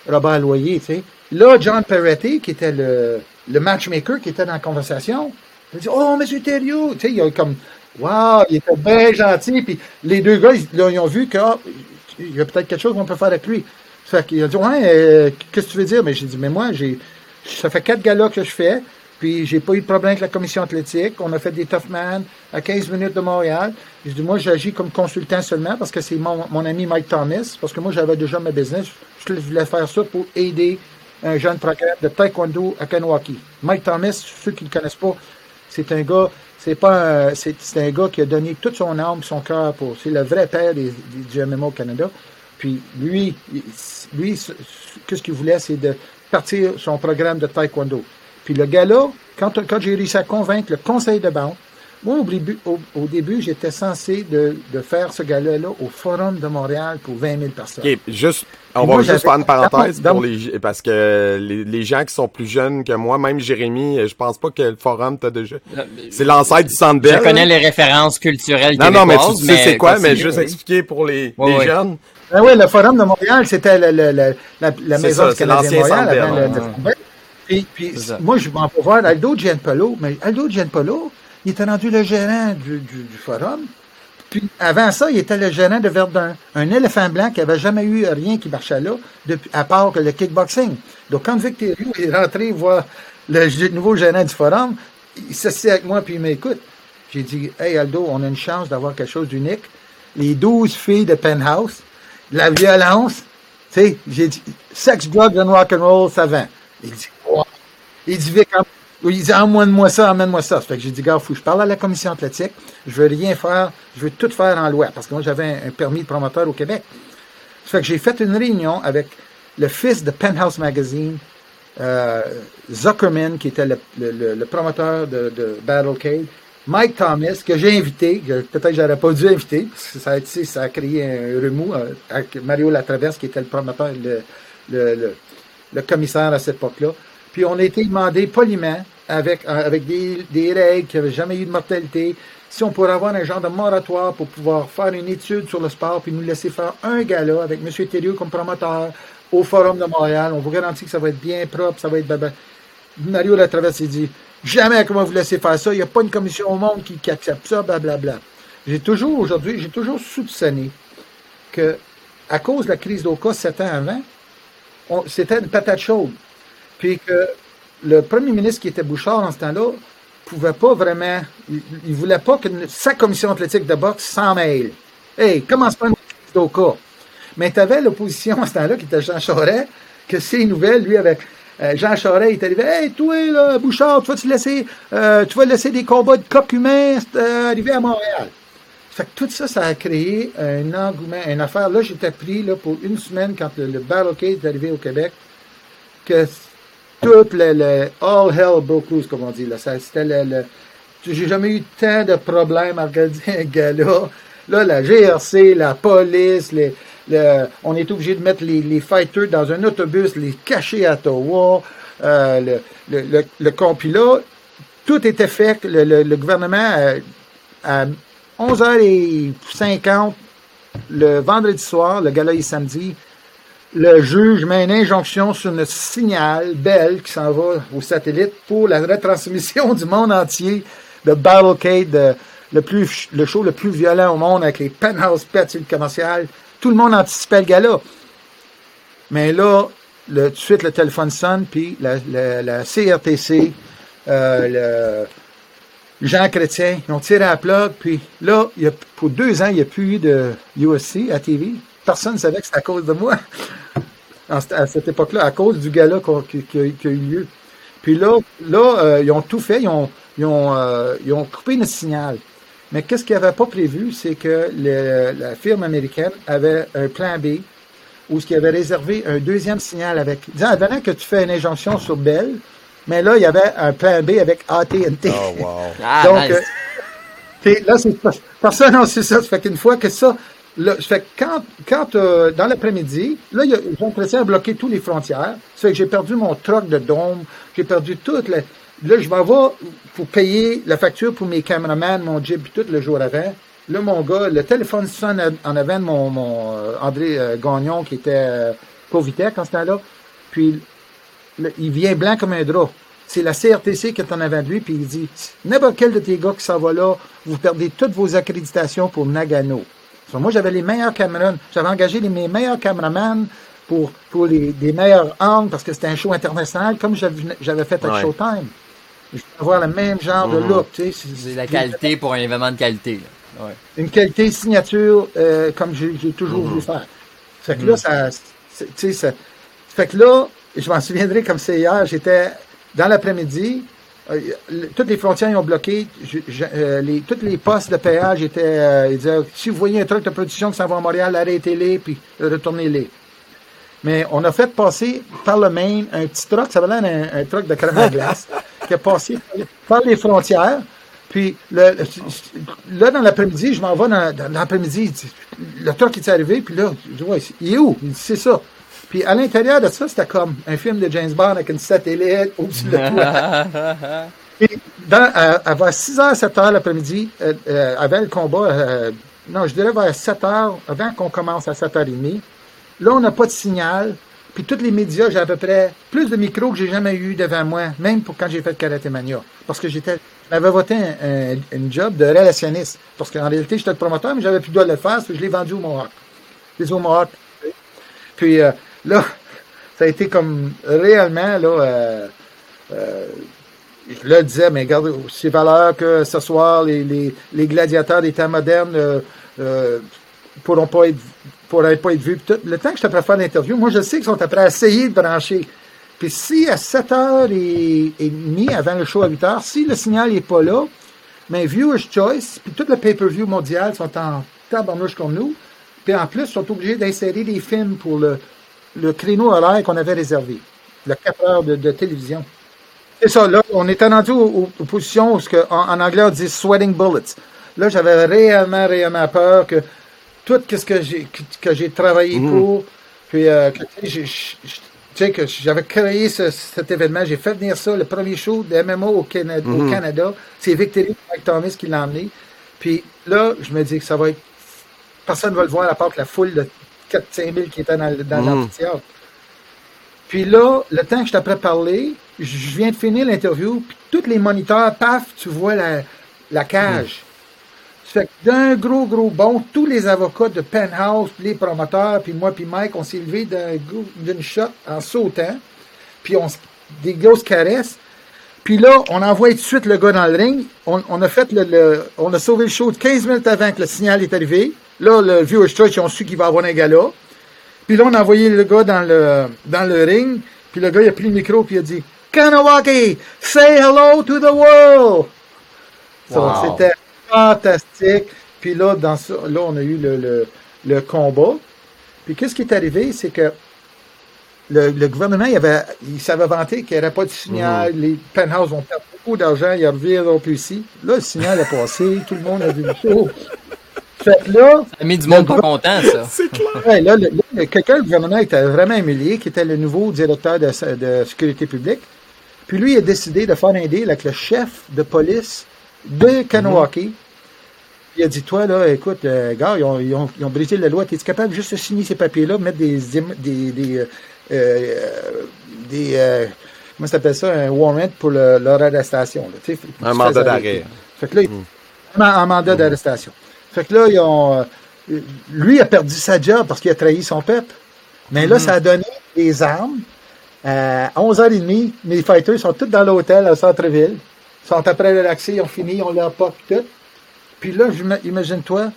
Robert Loyer, tu sais. Là, John Peretti, qui était le, le matchmaker qui était dans la conversation, il a dit, oh, monsieur Thériault, tu sais, il a comme, wow, il était bien gentil, puis les deux gars, ils, ont vu que, ah, il y a peut-être quelque chose qu'on peut faire avec lui. Fait qu'il a dit, ouais, euh, qu'est-ce que tu veux dire? Mais j'ai dit, mais moi, j'ai, ça fait quatre galas que je fais, puis j'ai pas eu de problème avec la commission athlétique. On a fait des Tough Man à 15 minutes de Montréal. J'ai dit, moi, j'agis comme consultant seulement parce que c'est mon, mon ami Mike Thomas, parce que moi, j'avais déjà ma business. Je voulais faire ça pour aider un jeune programme de taekwondo à Kanawaki. Mike Thomas, ceux qui ne le connaissent pas, c'est un gars, c'est pas c'est, un gars qui a donné toute son âme, son cœur pour, c'est le vrai père des, du MMA au Canada. Puis lui, lui, ce- ce- qu'est-ce qu'il voulait, c'est de partir son programme de taekwondo. Puis le gars-là, quand, quand j'ai réussi à convaincre le conseil de banque, moi, au début, au, au début j'étais censé de, de faire ce gala là au Forum de Montréal pour 20 000 personnes. OK, juste, on va juste faire une parenthèse dans- pour les, parce que les, les gens qui sont plus jeunes que moi, même Jérémy, je pense pas que le forum t'a déjà, c'est l'ancêtre du Centre Je Bell. connais les références culturelles Non, non, mais tu sais c'est quoi, mais juste oui. expliquer pour les, les jeunes. Ben oui, le Forum de Montréal, c'était le- le- le- la, la C'est maison ça, du c'est Canadien de l'ancien Montréal avant le- Puis, puis moi, je m'en vais voir Aldo Gianpolo, mais Aldo Gianpolo, il était rendu le gérant du, du, du Forum. Puis avant ça, il était le gérant de Verdun, un éléphant blanc qui avait jamais eu rien qui marchait là, depuis, à part que le kickboxing. Donc quand Victor Thériault est rentré voir le nouveau gérant du Forum, il s'assied avec moi puis il m'écoute. J'ai dit, hey Aldo, on a une chance d'avoir quelque chose d'unique. Les 12 filles de Penthouse, la violence, tu sais, j'ai dit, sex, drugs and rock and roll, ça vend. Il dit. Il dit, dit, emmène-moi ça, emmène-moi ça. Fait que j'ai dit, gars, faut que je parle à la commission athlétique. Je veux rien faire. Je veux tout faire en loi. Parce que moi, j'avais un, permis de promoteur au Québec. Fait que j'ai fait une réunion avec le fils de Penthouse Magazine, euh, Zuckerman, qui était le, le- le- promoteur de, de Battlecade, Mike Thomas, que j'ai invité, que peut-être j'aurais pas dû inviter, parce que ça a, été- ça a créé un remous euh, avec Mario Latraverse, qui était le promoteur, le- le commissaire à cette époque-là. Puis on a été demandé poliment, avec, euh, avec des, des règles qui n'avaient jamais eu de mortalité, si on pourrait avoir un genre de moratoire pour pouvoir faire une étude sur le sport, puis nous laisser faire un gala avec M. Thériault comme promoteur au Forum de Montréal. On vous garantit que ça va être bien propre, ça va être... baba- Mario Latraverse s'est dit, jamais comment vous laissez faire ça, il n'y a pas une commission au monde qui, qui accepte ça, blablabla. J'ai toujours, aujourd'hui, j'ai toujours soupçonné que, à cause de la crise d'Oka sept ans avant, c'était une patate chaude. Puis que le premier ministre qui était Bouchard en ce temps-là pouvait pas vraiment, il, il voulait pas que sa commission athlétique de boxe s'en mêle. Hey, commence pas une d'Oka? Mais tu avais l'opposition à ce temps-là, qui était Jean Charest, que c'est nouvelle, lui, avec euh, Jean Charest, il est arrivé, hey, toi, là, Bouchard, tu vas te laisser, euh, tu vas laisser des combats de coq humains euh, arriver à Montréal? Fait que tout ça, ça a créé un engouement, une affaire. Là, j'étais pris là, pour une semaine quand le, le est arrivé au Québec, que tout le, le all hell broke comme on dit. Là. Ça, c'était le, j'ai jamais eu tant de problèmes à regarder un gars-là. Là, la GRC, la police, le- on est obligé de mettre les, les fighters dans un autobus, les cacher à Ottawa, euh, le, le, le, le compil-là, tout était fait. Le, le, gouvernement, euh, à 11h50, le vendredi soir, le gala est samedi, le juge met une injonction sur notre signal Bell qui s'en va au satellite pour la retransmission du monde entier de Battlecade, de- le, plus, le show le plus violent au monde avec les penthouse pets sur le commercial. Tout le monde anticipait le gala. Mais là, le, tout de suite, le téléphone sonne, puis la, la, la CRTC, euh, le Jean Chrétien, ils ont tiré à la plug, puis là, il y a, pour deux ans, il n'y a plus eu de USC à TV. Personne ne savait que c'était à cause de moi. À cette époque-là, à cause du gala qui, qui a, qui a eu lieu. Puis là, là euh, ils ont tout fait, ils ont, ils ont, euh, ils ont coupé notre signal. Mais qu'est-ce qu'ils n'avaient pas prévu, c'est que le- la firme américaine avait un plan B où ce qui avait réservé un deuxième signal avec. Disons, advenant que tu fais une injonction sur Bell, Mais là, il y avait un plan B avec AT&T. Oh, wow. Ah, Donc, nice. euh, là, personne, c'est ça. Ça fait qu'une fois que ça, ça fait quand, quand euh, dans l'après-midi, là, y a- j'ai l'impression à bloquer toutes les frontières. Ça fait que j'ai perdu mon truck de dôme, j'ai perdu toutes les. Là, je vais pour payer la facture pour mes caméramans, mon jeep, tout le jour avant. Là, mon gars, le téléphone sonne en avant de mon, euh, André euh, Gagnon, qui était Covitec en ce temps-là. Puis le- il vient blanc comme un drap. C'est la CRTC qui est en avant de lui, puis il dit N'importe quel de tes gars qui s'en va là, vous perdez toutes vos accréditations pour Nagano. Moi, j'avais les meilleurs caméramans. J'avais engagé les, mes meilleurs caméramans pour, pour les, les meilleurs angles parce que c'était un show international, comme j'avais fait avec Ouais. Showtime. Je voulais avoir le même genre de look. Tu sais, c'est- la qualité pour un événement de qualité. là. Ouais. une qualité signature euh, comme j'ai toujours voulu faire. Fait que là, ça, c'est- tu sais, ça, fait que là, je m'en souviendrai comme c'est hier, j'étais dans l'après-midi, euh, toutes les frontières ils ont bloqué, je- je- euh, les, toutes les postes de péage étaient, euh, ils disaient, si vous voyez un truck de production qui s'en va à Montréal, arrêtez-les, puis retournez-les. Mais on a fait passer par le Maine un petit truck, ça va l'air un, un truck de crème à glace, qui a passé par les frontières. Puis le, le- là, dans l'après-midi, je m'en vais dans, dans l'après-midi, le truck est arrivé, puis là, je dis, ouais, il est où? Il dit, c'est ça. Puis à l'intérieur de ça, c'était comme un film de James Bond avec une satellite au-dessus de toi. Et dans, à, vers 6 h, 7 h l'après-midi, euh, euh, avant le combat, euh, non, je dirais vers 7 h, avant qu'on commence à 7h30, là, on n'a pas de signal. Puis tous les médias, j'ai à peu près plus de micros que j'ai jamais eu devant moi, même pour quand j'ai fait Karate Mania. Parce que j'étais, j'avais voté un, un, une job de relationniste. Parce qu'en réalité, j'étais le promoteur, mais j'avais plus le droit de le faire, parce que je l'ai vendu au Mohawk. Les au Mohawk. Puis là, ça a été comme réellement, là, euh, euh, je le disais, mais regarde, c'est valeur que ce soir, les, les, les gladiateurs des temps modernes euh, euh, pourront pas être pourraient pas être vus. Le temps que je t'ai prêt faire l'interview, moi je sais qu'ils sont après à essayer de brancher. Puis si à 7h30 avant le show à 8h, si le signal n'est pas là, mais Viewer's Choice, puis tout le pay-per-view mondial sont en tabarnouche comme nous. Puis en plus, ils sont obligés d'insérer des films pour le, le créneau horaire qu'on avait réservé. Le 4 heures de, de télévision. C'est ça, là, on était rendu aux, aux- positions où, en, en anglais, on dit sweating bullets. Là, j'avais réellement, réellement peur que tout ce que j'ai que, j'ai travaillé pour, puis euh, que, tu sais, j'avais créé ce- cet événement, j'ai fait venir ça, le premier show de MMO au Canada, au Canada. c'est Victory Mike Thomas qui l'a emmené. Puis là, je me dis que ça va être personne ne va le voir à part que la foule de 4-5 000 qui était dans, l'amphithéâtre. Puis là, le temps que je t'apprête parler, je viens de finir l'interview, puis tous les moniteurs, paf, tu vois la, la cage. Ça fait que d'un gros, gros bond, tous les avocats de Penthouse, puis les promoteurs, puis moi, puis Mike, on s'est levé d'une shot en sautant, puis on, des grosses caresses. Puis là, on envoie tout de suite le gars dans le ring. On, on a fait le, le- on a sauvé le show 15 minutes avant que le signal est arrivé. Là, le Viewer's Choice, ils ont su qu'il va y avoir un gala. Puis là, on a envoyé le gars dans le, dans le ring. Puis le gars, il a pris le micro, puis il a dit Kanawaki, say hello to the world. Wow. C'était fantastique. Puis là, dans ça, là, on a eu le, le, le combat. Puis qu'est-ce qui est arrivé, c'est que le, le gouvernement, il, avait, il s'avait vanté qu'il n'y aurait pas de signal. Les penthouses vont perdre beaucoup d'argent, ils reviendront plus ici. Là, le signal est passé, tout le monde a vu le show. Là, Ça a mis du monde pas content, ça. C'est clair. Ouais, là, le- là, quelqu'un du gouvernement était vraiment humilié, qui était le nouveau directeur de, de sécurité publique. Puis lui, il a décidé de faire un deal avec le chef de police de Kanawaki. Il a dit, toi, là, écoute, euh, gars, ils ont, ils, ont, ils ont brisé la loi. Es-tu capable juste de signer ces papiers-là, mettre des, des, des, euh, euh, des euh, comment ça s'appelle ça, un warrant pour le- leur arrestation. Là, tu sais, Un tu mandat d'arrêt. Fait que là, il- un, un mandat d'arrestation. Fait que là, ils ont, euh, lui a perdu sa job parce qu'il a trahi son peuple. Mais là, ça a donné des armes. À 11h30, mes fighters sont tous dans l'hôtel au centre-ville. Ils sont après relaxés, ils ont fini, ils ont leur porte tout. Puis là, imagine-toi,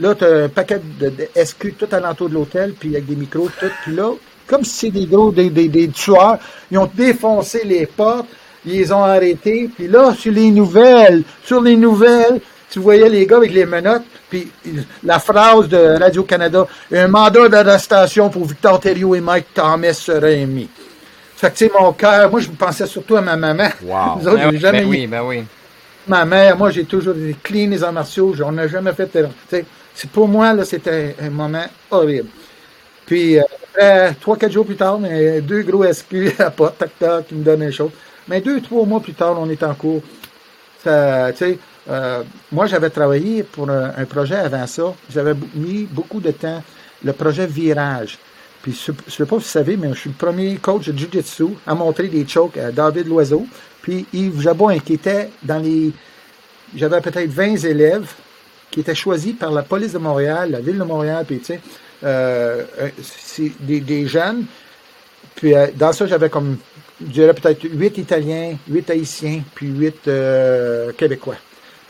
là, tu as un paquet de, de SQ tout alentour de l'hôtel, puis avec des micros, tout. Puis là, comme si c'est des gros, des, des, des tueurs, ils ont défoncé les portes, ils les ont arrêtés. Puis là, sur les nouvelles, sur les nouvelles, tu voyais les gars avec les menottes, puis la phrase de Radio-Canada, un mandat d'arrestation pour Victor Thériault et Mike Thomas serait émis. Fait que, tu sais, mon cœur, moi, je pensais surtout à ma maman. Wow. Nous autres, Ben jamais ben oui, ben oui. ma mère, moi, j'ai toujours été clean les arts martiaux. On n'a jamais fait. de- tu sais, C'est pour moi, là, c'était un moment horrible. Puis, euh, après, trois, quatre jours plus tard, mais deux gros SQ à pas, tac, tac, qui me donnent les choses. Mais deux, trois mois plus tard, on est en cours. Ça, tu sais, euh, moi, j'avais travaillé pour un, projet avant ça. J'avais mis beaucoup de temps. Le projet Virage. Puis, je ne sais pas si vous savez, mais je suis le premier coach de Jiu-Jitsu à montrer des chokes à David Loiseau. Puis Yves Jabot, qui était dans les. J'avais peut-être 20 élèves qui étaient choisis par la police de Montréal, la ville de Montréal, puis tu sais, euh, euh, des, des jeunes. Puis euh, dans ça, j'avais comme, je dirais peut-être 8 Italiens, 8 Haïtiens, puis 8 euh, Québécois.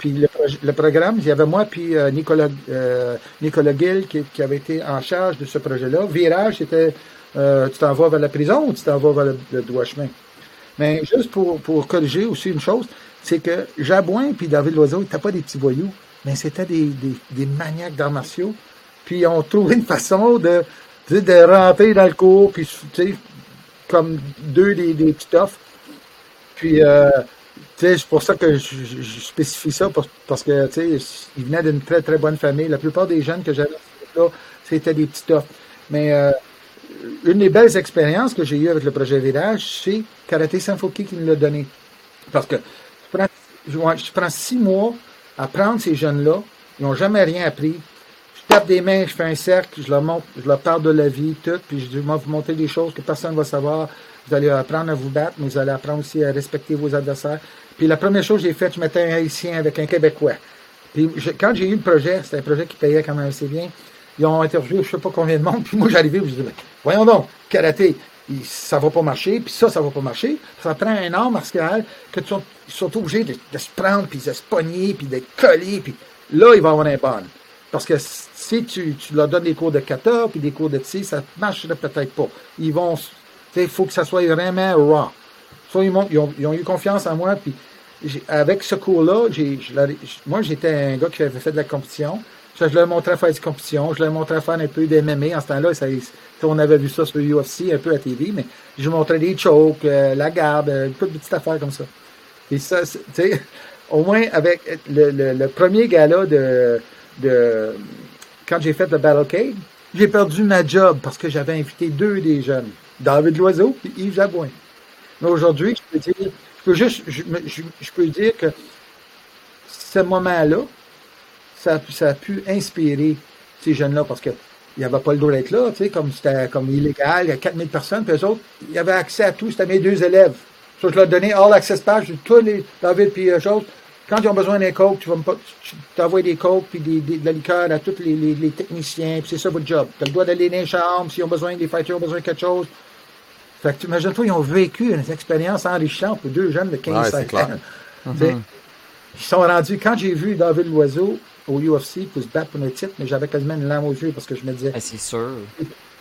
Puis le, le programme, il y avait moi puis euh, Nicolas, euh, Nicolas Gill qui, qui avait été en charge de ce projet-là. Virage, c'était euh, tu t'en vas vers la prison ou tu t'en vas vers le, droit chemin? Mais juste pour, pour corriger aussi une chose, c'est que Jabouin puis David Loiseau n'étaient pas des petits voyous, mais c'était des, des, des maniaques d'arts martiaux. Puis ils ont trouvé une façon de, sais, de rentrer dans le cours, puis comme deux des, des petits toughs. Puis, euh, c'est pour ça que je, spécifie ça, parce, que, tu sais, ils venaient d'une très, très bonne famille. La plupart des jeunes que j'avais là, c'était des petits toughs. Mais euh, une des belles expériences que j'ai eues avec le projet Virage, c'est Karaté Sanfoki qui nous l'a donné. Parce que je prends six mois à prendre ces jeunes-là, ils n'ont jamais rien appris. Je tape des mains, je fais un cercle, je leur montre, je leur parle de la vie, tout, puis je dis, moi, vous montrer des choses que personne ne va savoir. Vous allez apprendre à vous battre, mais vous allez apprendre aussi à respecter vos adversaires. Puis la première chose que j'ai faite, je mettais un Haïtien avec un Québécois. Puis quand j'ai eu le projet, c'était un projet qui payait quand même assez bien. Ils ont interviewé je sais pas combien de monde, puis moi j'arrivais, je disais, Ben, voyons donc, karaté, ça va pas marcher, puis ça, ça va pas marcher. Ça prend un art martial que tu ils sont obligés de, se prendre, puis de se pogner, puis d'être collés, puis là, il va avoir un bon. Parce que si tu, tu leur donnes des cours de kata, puis des cours de tsi, ça marcherait peut-être pas. Ils vont, il faut que ça soit vraiment raw. Ils, m'ont- ils ont, ils ont eu confiance en moi, puis avec ce cours-là, moi, j'étais un gars qui avait fait de la compétition. Je leur montrais faire des compétitions, je leur montrais faire un peu d'MMA. En ce temps-là, on avait vu ça sur UFC, un peu à TV, mais je montrais des chokes, euh, la garde, euh, toutes des petites affaires comme ça. Et ça, tu au moins avec le, le, le premier gala de, de quand j'ai fait le Battle Cave, j'ai perdu ma job parce que j'avais invité deux des jeunes, David Loiseau et Yves Jabouin. Mais aujourd'hui, je peux dire, je peux juste, je, peux dire que ce moment-là, ça, ça a pu inspirer ces jeunes-là parce que il n'y avait pas le droit d'être là, tu sais, comme c'était comme illégal, il y a 4000 personnes, puis eux autres, ils avaient accès à tout, c'était mes deux élèves. Ça, je leur donnais all access page, tous les David puis eux autres. Quand ils ont besoin d'un coke, tu vas me t'envoies des cokes puis des, de la liqueur à tous les techniciens, puis c'est ça votre job. Tu as le droit d'aller dans les chambres, s'ils ont besoin, des fighters ont besoin de quelque chose. Fait que tu imagines-toi, ils ont vécu une expérience enrichissante pour deux jeunes de 15 Ouais, c'est 16 clair. ans. Tu sais, Ils sont rendus, quand j'ai vu David Loiseau au UFC pour se battre pour le titre, mais j'avais quasiment une larme aux yeux parce que je me disais. Ah, c'est sûr.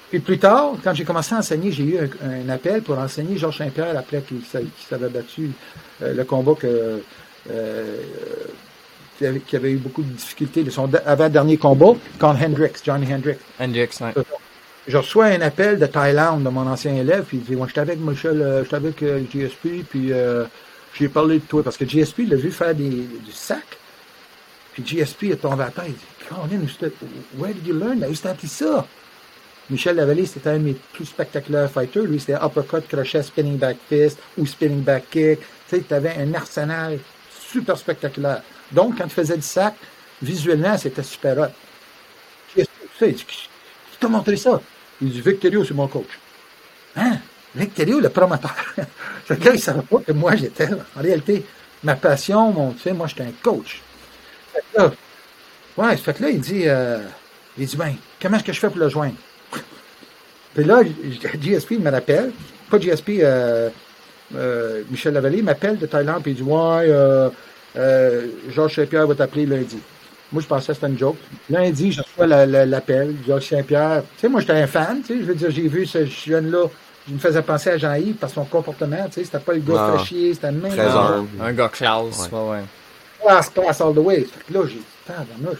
Puis plus tard, quand j'ai commencé à enseigner, j'ai eu un, un appel pour enseigner Georges Saint-Pierre après qu'il s'a- qu'il s'avait battu euh, le combat que. Euh, qui avait, qui avait eu beaucoup de difficultés de son de- avant-dernier combat contre Hendricks, Johnny Hendricks. Hendrix, ouais. Je reçois un appel de Thaïlande de mon ancien élève, puis il dit, moi, j'étais avec Michel, euh, j'étais avec euh, GSP, puis euh, j'ai parlé de toi, parce que GSP l'a vu faire des, du sac, puis GSP est tombé à terre, il dit, where did you learn that? Où t'as appris ça? Michel Lavallée, c'était un de mes plus spectaculaires fighters. Lui, c'était uppercut, crochet, spinning back fist ou spinning back kick. Tu sais, avais un arsenal super spectaculaire. Donc, quand tu faisais du sac, visuellement, c'était super hot. Tu sais? Qui t'a montré ça? Il dit, Victorio, c'est mon coach. Hein? Victorio, le promoteur. Gars, il savait pas que moi, j'étais là. En réalité, ma passion, mon, tu sais, moi, j'étais un coach. Là, ouais, fait que là, il dit, euh, il dit, ben, comment est-ce que je fais pour le joindre? Puis là, GSP me rappelle, pas GSP, euh, euh, Michel Lavallée m'appelle de Thaïlande, puis il dit, ouais, euh, euh, Georges Saint-Pierre va t'appeler lundi. Moi, je pensais que c'était une joke. Lundi, je reçois la- la- l'appel, Georges Saint-Pierre. Tu sais, moi, j'étais un fan, tu sais, je veux dire, j'ai vu ce jeune-là, je me faisais penser à Jean-Yves par son comportement, tu sais, c'était pas le gars Ah. fraîchier, c'était le même. Un gars classe, ouais, ouais. Class, class all the way. Fait que là, j'ai dit, tabarnouche,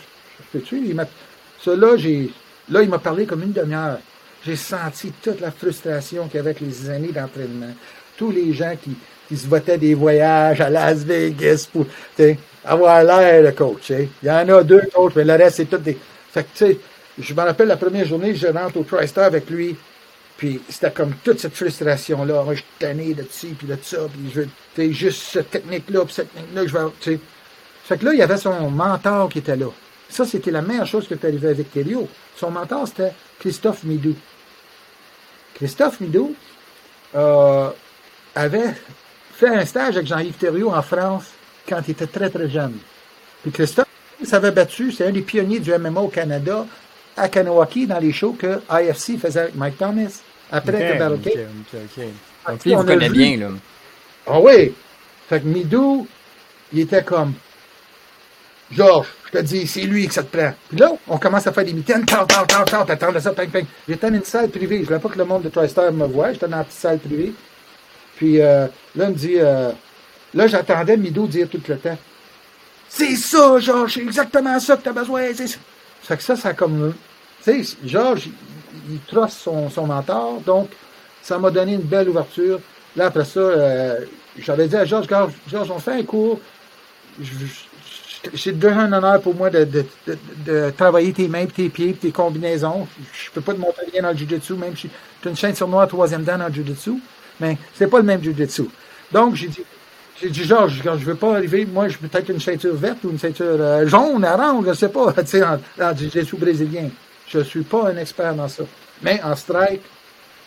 je peux-tu? Il m'a, ça, là, j'ai, là, il m'a parlé comme une demi-heure. j'ai senti toute la frustration qu'il y avait avec les années d'entraînement. Tous les gens qui, qui se votaient des voyages à Las Vegas pour avoir l'air de coach. Il y en a deux coachs, mais le reste, c'est tout des. Fait que, tu sais, je me rappelle la première journée, je rentre au TriStar avec lui, puis c'était comme toute cette frustration-là. Moi, je suis tanné de ci, puis de ça, puis je veux, juste cette technique-là, puis cette technique-là, je vais, tu sais. Fait que là, il y avait son mentor qui était là. Ça, c'était la meilleure chose qui est arrivée avec Thériault. Son mentor, c'était Christophe Midou. Christophe Midou euh, avait fait un stage avec Jean-Yves Thériault en France quand il était très, très jeune. Puis Christophe s'avait battu, c'est un des pionniers du MMA au Canada, à Kanawaki, dans les shows que IFC faisait avec Mike Thomas, après okay, que Battle okay, okay, Donc lui, il vous connaît bien, là. Ah oui! Fait que Midou, il était comme, Georges, je te dis, c'est lui que ça te prend. Puis là, on commence à faire des mitaines, tant, tant, tant, tant, t'attends ça, ping, ping. J'étais dans une salle privée. Je voulais pas que le monde de TriStar me voie. J'étais dans une petite salle privée. Puis euh, là, il me dit, euh, là, j'attendais Midou dire tout le temps. C'est ça, Georges, c'est exactement ça que t'as besoin. C'est ça. Fait que ça, ça comme. Tu sais, Georges, il, il trosse son, son mentor, donc ça m'a donné une belle ouverture. Là, après ça, euh, j'avais dit à Georges, Georges, on fait un cours. C'est déjà un honneur pour moi de, de, de, travailler tes mains, tes pieds, tes combinaisons. Je peux pas te montrer rien dans le jiu-jitsu, même si j'ai une chaîne sur moi troisième dan dans le jiu-jitsu, mais c'est pas le même jiu-jitsu. Donc, j'ai dit, j'ai dit, Georges, quand je veux pas arriver, moi, je peut-être une ceinture verte ou une ceinture euh, jaune, orange, je sais pas, tu sais, en, en jiu-jitsu brésilien. Je suis pas un expert dans ça. Mais en strike,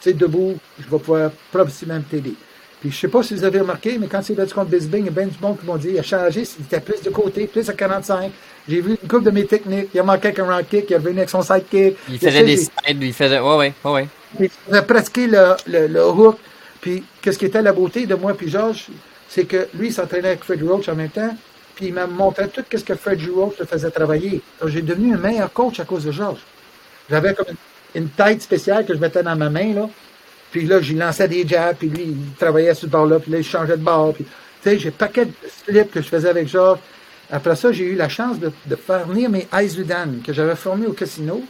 tu sais, debout, je vais pouvoir même t'aider. Puis je sais pas si vous avez remarqué, mais quand c'est battu contre Bisbing, il y a bien du monde qui m'ont dit, il a changé, il était plus de côté, plus à 45. J'ai vu une couple de mes techniques, il a manqué avec un round kick, il est revenu avec son sidekick. Il faisait des sides, il faisait, ouais, ouais, ouais, ouais. Il faisait pratiquer le, le, le hook. Puis qu'est-ce qui était la beauté de moi puis Georges, c'est que lui, il s'entraînait avec Fred Roach en même temps, puis il m'a montré tout ce que Fred Roach le faisait travailler. Donc j'ai devenu un meilleur coach à cause de Georges. J'avais comme une, tête spéciale que je mettais dans ma main, là. Puis là, j'y lançais des jabs, puis lui, il travaillait sur ce bord-là, puis là, il changeait de bord. Tu sais, j'ai paquet de slips que je faisais avec Georges. Après ça, j'ai eu la chance de, de faire venir mes Aizudan, que j'avais formés au casino.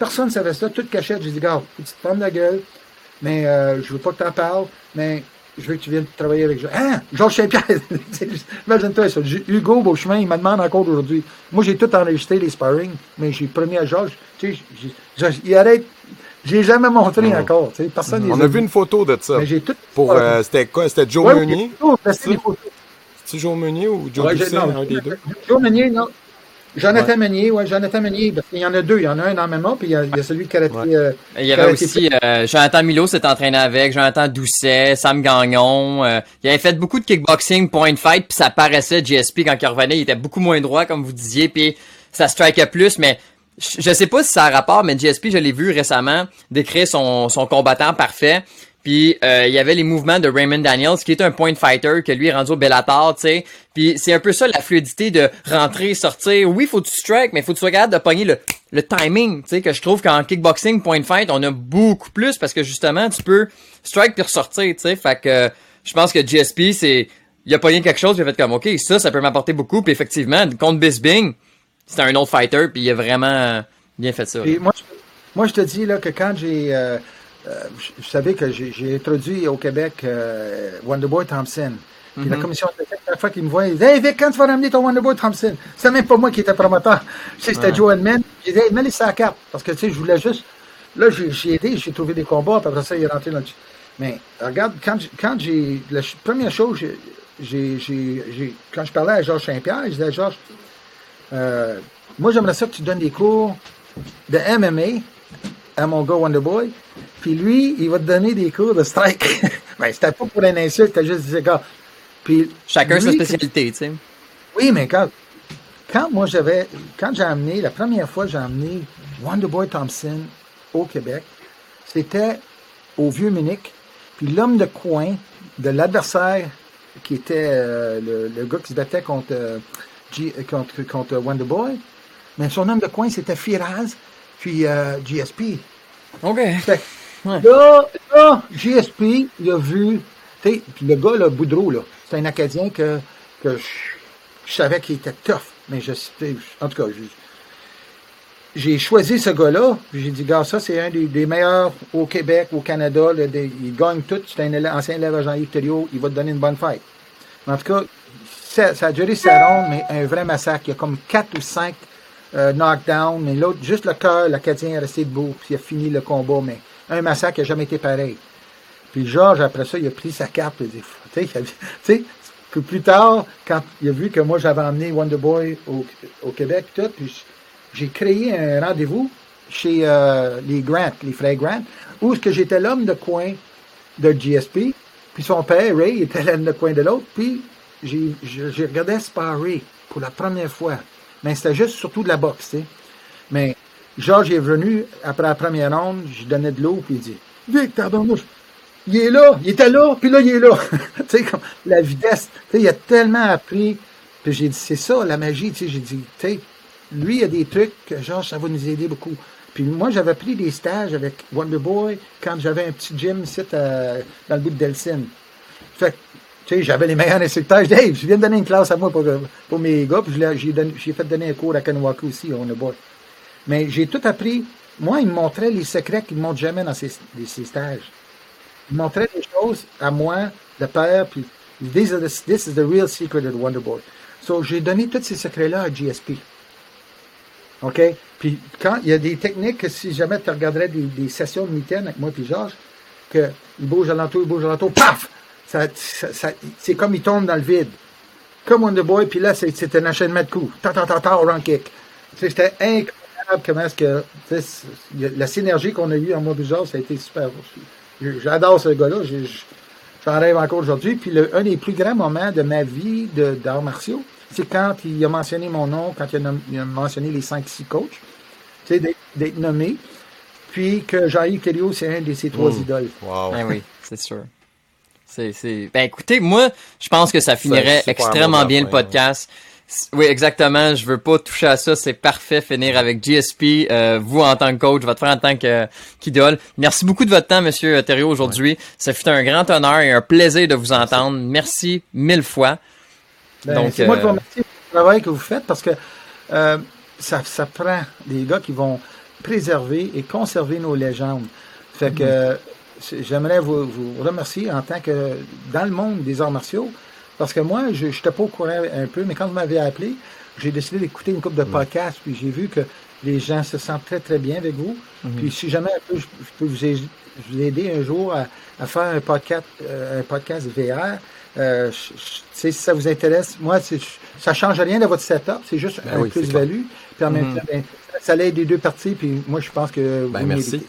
Personne ne savait ça, toute cachette. J'ai dit, gars, tu te fermes la gueule, mais euh, je veux pas que tu en parles, mais je veux que tu viennes travailler avec Georges. Hein? Georges Saint-Pierre! Imagine-toi ça. Hugo Beauchemin, il me demande encore aujourd'hui. Moi, j'ai tout enregistré, les sparring, mais j'ai promis à Georges, tu sais, il arrête j'ai jamais montré encore. tu sais, Personne On a vu une photo de ça. Mais j'ai tout. Pour, euh, c'était quoi? C'était Joe Ouais, Meunier? C'est Joe Meunier ou Joe Ouais, non, un des deux? Joe Meunier, non. Jonathan Meunier, ouais, Jonathan Meunier, parce qu'il y en a deux. Il y en a un en MMA, puis il y a, il y a celui qui a Ouais. euh, Il y avait Karaté aussi euh, Jonathan Milo s'est entraîné avec, Jonathan Doucet, Sam Gagnon. euh, il avait fait beaucoup de kickboxing, point fight, puis ça paraissait GSP quand il revenait, il était beaucoup moins droit comme vous disiez, puis ça strikait plus, mais je je sais pas si ça a rapport, mais GSP, je l'ai vu récemment décrire son, son combattant parfait. Puis euh, il y avait les mouvements de Raymond Daniels, qui est un point fighter, que lui est rendu au Bellator, tu sais. Puis c'est un peu ça la fluidité de rentrer, sortir. Oui, faut que tu strike, mais faut que tu capable de pogner le, le timing, tu sais, que je trouve qu'en kickboxing, point fight, on a beaucoup plus parce que justement, tu peux strike puis ressortir, tu sais. Fait que euh, je pense que GSP, c'est il a pogné quelque chose, il a fait comme OK, ça, ça peut m'apporter beaucoup. Puis effectivement, contre Bisbing, c'était un autre fighter, puis il a vraiment bien fait ça. Puis moi, je, moi, je te dis là, que quand j'ai. Euh, euh, je, je savais que j'ai introduit au Québec euh, Wonderboy Thompson. Puis la commission de l'éthique, chaque fois qu'ils me voient, ils disent Hey Vic, quand tu vas ramener ton Wonderboy Thompson? C'est même pas moi qui étais promoteur. Tu sais, c'était Ouais. Joe Edman. J'ai dit Hey, mets-les sur la carte. Parce que tu sais, je voulais juste. Là, j'ai aidé, j'ai trouvé des combats, puis après ça, il est rentré dans le. Mais regarde, quand, quand j'ai. La première chose, j'ai- quand je parlais à Georges Saint-Pierre, je disais à Georges, euh, moi, j'aimerais ça que tu donnes des cours de MMA à mon gars Wonderboy. Puis lui, il va te donner des cours de strike. ben, c'était pas pour une insulte, c'était juste des gars. Puis Chacun sa spécialité, tu sais. oui, mais quand, quand moi j'avais, quand j'ai amené, la première fois que j'ai amené Wonderboy Thompson au Québec, c'était au Vieux-Munich, puis l'homme de coin de l'adversaire qui était euh, le, le gars qui se battait contre, euh, G- contre, contre Wonderboy, mais son homme de coin c'était Firaz, puis euh, GSP. OK. Fait Là, là, GSP, il a vu, puis le gars, là, Boudreau, là, c'est un Acadien que, que je, savais qu'il était tough, mais je, tu sais, en tout cas, j'ai choisi ce gars-là. J'ai dit, gars, ça, c'est un des, meilleurs au Québec, au Canada. il gagne tout. C'est un ancien élève à Jean-Yves Il va te donner une bonne fête. En tout cas, ça, a duré sa ronde, mais un vrai massacre. Il y a comme quatre ou cinq euh, knockdowns, mais l'autre, juste le cœur, l'Acadien est resté debout, puis il a fini le combat, mais un massacre qui n'a jamais été pareil. Puis Georges, après ça, il a pris sa carte, il a dit, tu sais, que plus tard, quand il a vu que moi, j'avais emmené Wonderboy au, au Québec, tout, puis j'ai créé un rendez-vous chez euh, les Grant, les frères Grant, où ce que j'étais l'homme de coin de GSP, puis son père, Ray, était l'homme de coin de l'autre, puis j'ai, j'ai regardé Sparry pour la première fois. Mais c'était juste surtout de la boxe, tu sais. Mais Georges est venu, après la première ronde, je donnais de l'eau, puis il dit « Vic, il est là, il était là, puis là, il est là. tu sais, comme la vitesse. Tu sais, il a tellement appris. Puis j'ai dit, c'est ça, la magie. Tu sais, j'ai dit, tu sais, lui, il y a des trucs que, genre, ça va nous aider beaucoup. Puis moi, j'avais pris des stages avec Wonder Boy quand j'avais un petit gym ici euh, dans le bout de Delsin. Fait tu sais, j'avais les meilleurs instructeurs. Je dis, hey, je viens de donner une classe à moi pour, pour mes gars, puis j'ai fait donner un cours à Kanwaku aussi, Wonder Boy. Mais j'ai tout appris. Moi, il me montrait les secrets qu'il ne montre jamais dans ses, ses stages. Il montrait des choses à moi, le père, puis this is, the, this is the real secret of the Wonder Boy. So, j'ai donné tous ces secrets-là à GSP. OK? Puis quand il y a des techniques que si jamais tu regarderais des, sessions de mitaine avec moi et Georges, qu'il bouge alentour, il bouge alentour, paf! Ça, ça, c'est comme il tombe dans le vide. Comme Wonder Boy, puis là, c'est, un enchaînement de coups. Ta ta ta ta, run kick. C'était incroyable comment est-ce que la synergie qu'on a eue en moi et Georges, ça a été super. J'adore ce gars-là. J'en rêve encore aujourd'hui. Puis le, un des plus grands moments de ma vie d'arts martiaux, c'est quand il a mentionné mon nom, quand il a, mentionné les 5-6 coachs, tu sais, d'être nommé. Puis que Jean-Yves Thériault, c'est un de ses trois mmh. idoles. Wow. Ben oui, c'est sûr. C'est, Ben écoutez, moi, je pense que ça finirait extrêmement bien le podcast. Oui, exactement. Je veux pas toucher à ça. C'est parfait. Finir avec GSP, euh, vous en tant que coach, votre frère en tant qu'idole. Merci beaucoup de votre temps, Monsieur Thériault, aujourd'hui. Ça fut un grand honneur et un plaisir de vous entendre. Merci mille fois. Ben, c'est moi qui vous euh, remercie pour le travail que vous faites parce que euh, ça, ça prend des gars qui vont préserver et conserver nos légendes. Fait que mm-hmm. j'aimerais vous, vous remercier en tant que dans le monde des arts martiaux. Parce que moi, je n'étais pas au courant un peu, mais quand vous m'avez appelé, j'ai décidé d'écouter une couple de podcasts, puis j'ai vu que les gens se sentent très, très bien avec vous. Mhm. Puis si jamais je, peux vous aider, un jour à, faire un podcast, euh, un podcast VR, euh, si ça vous intéresse, moi, ça change rien de votre setup, c'est juste ben un plus-value. Puis en même mhm. temps, ben, ça l'aide des deux parties, puis moi, je pense que ben, merci.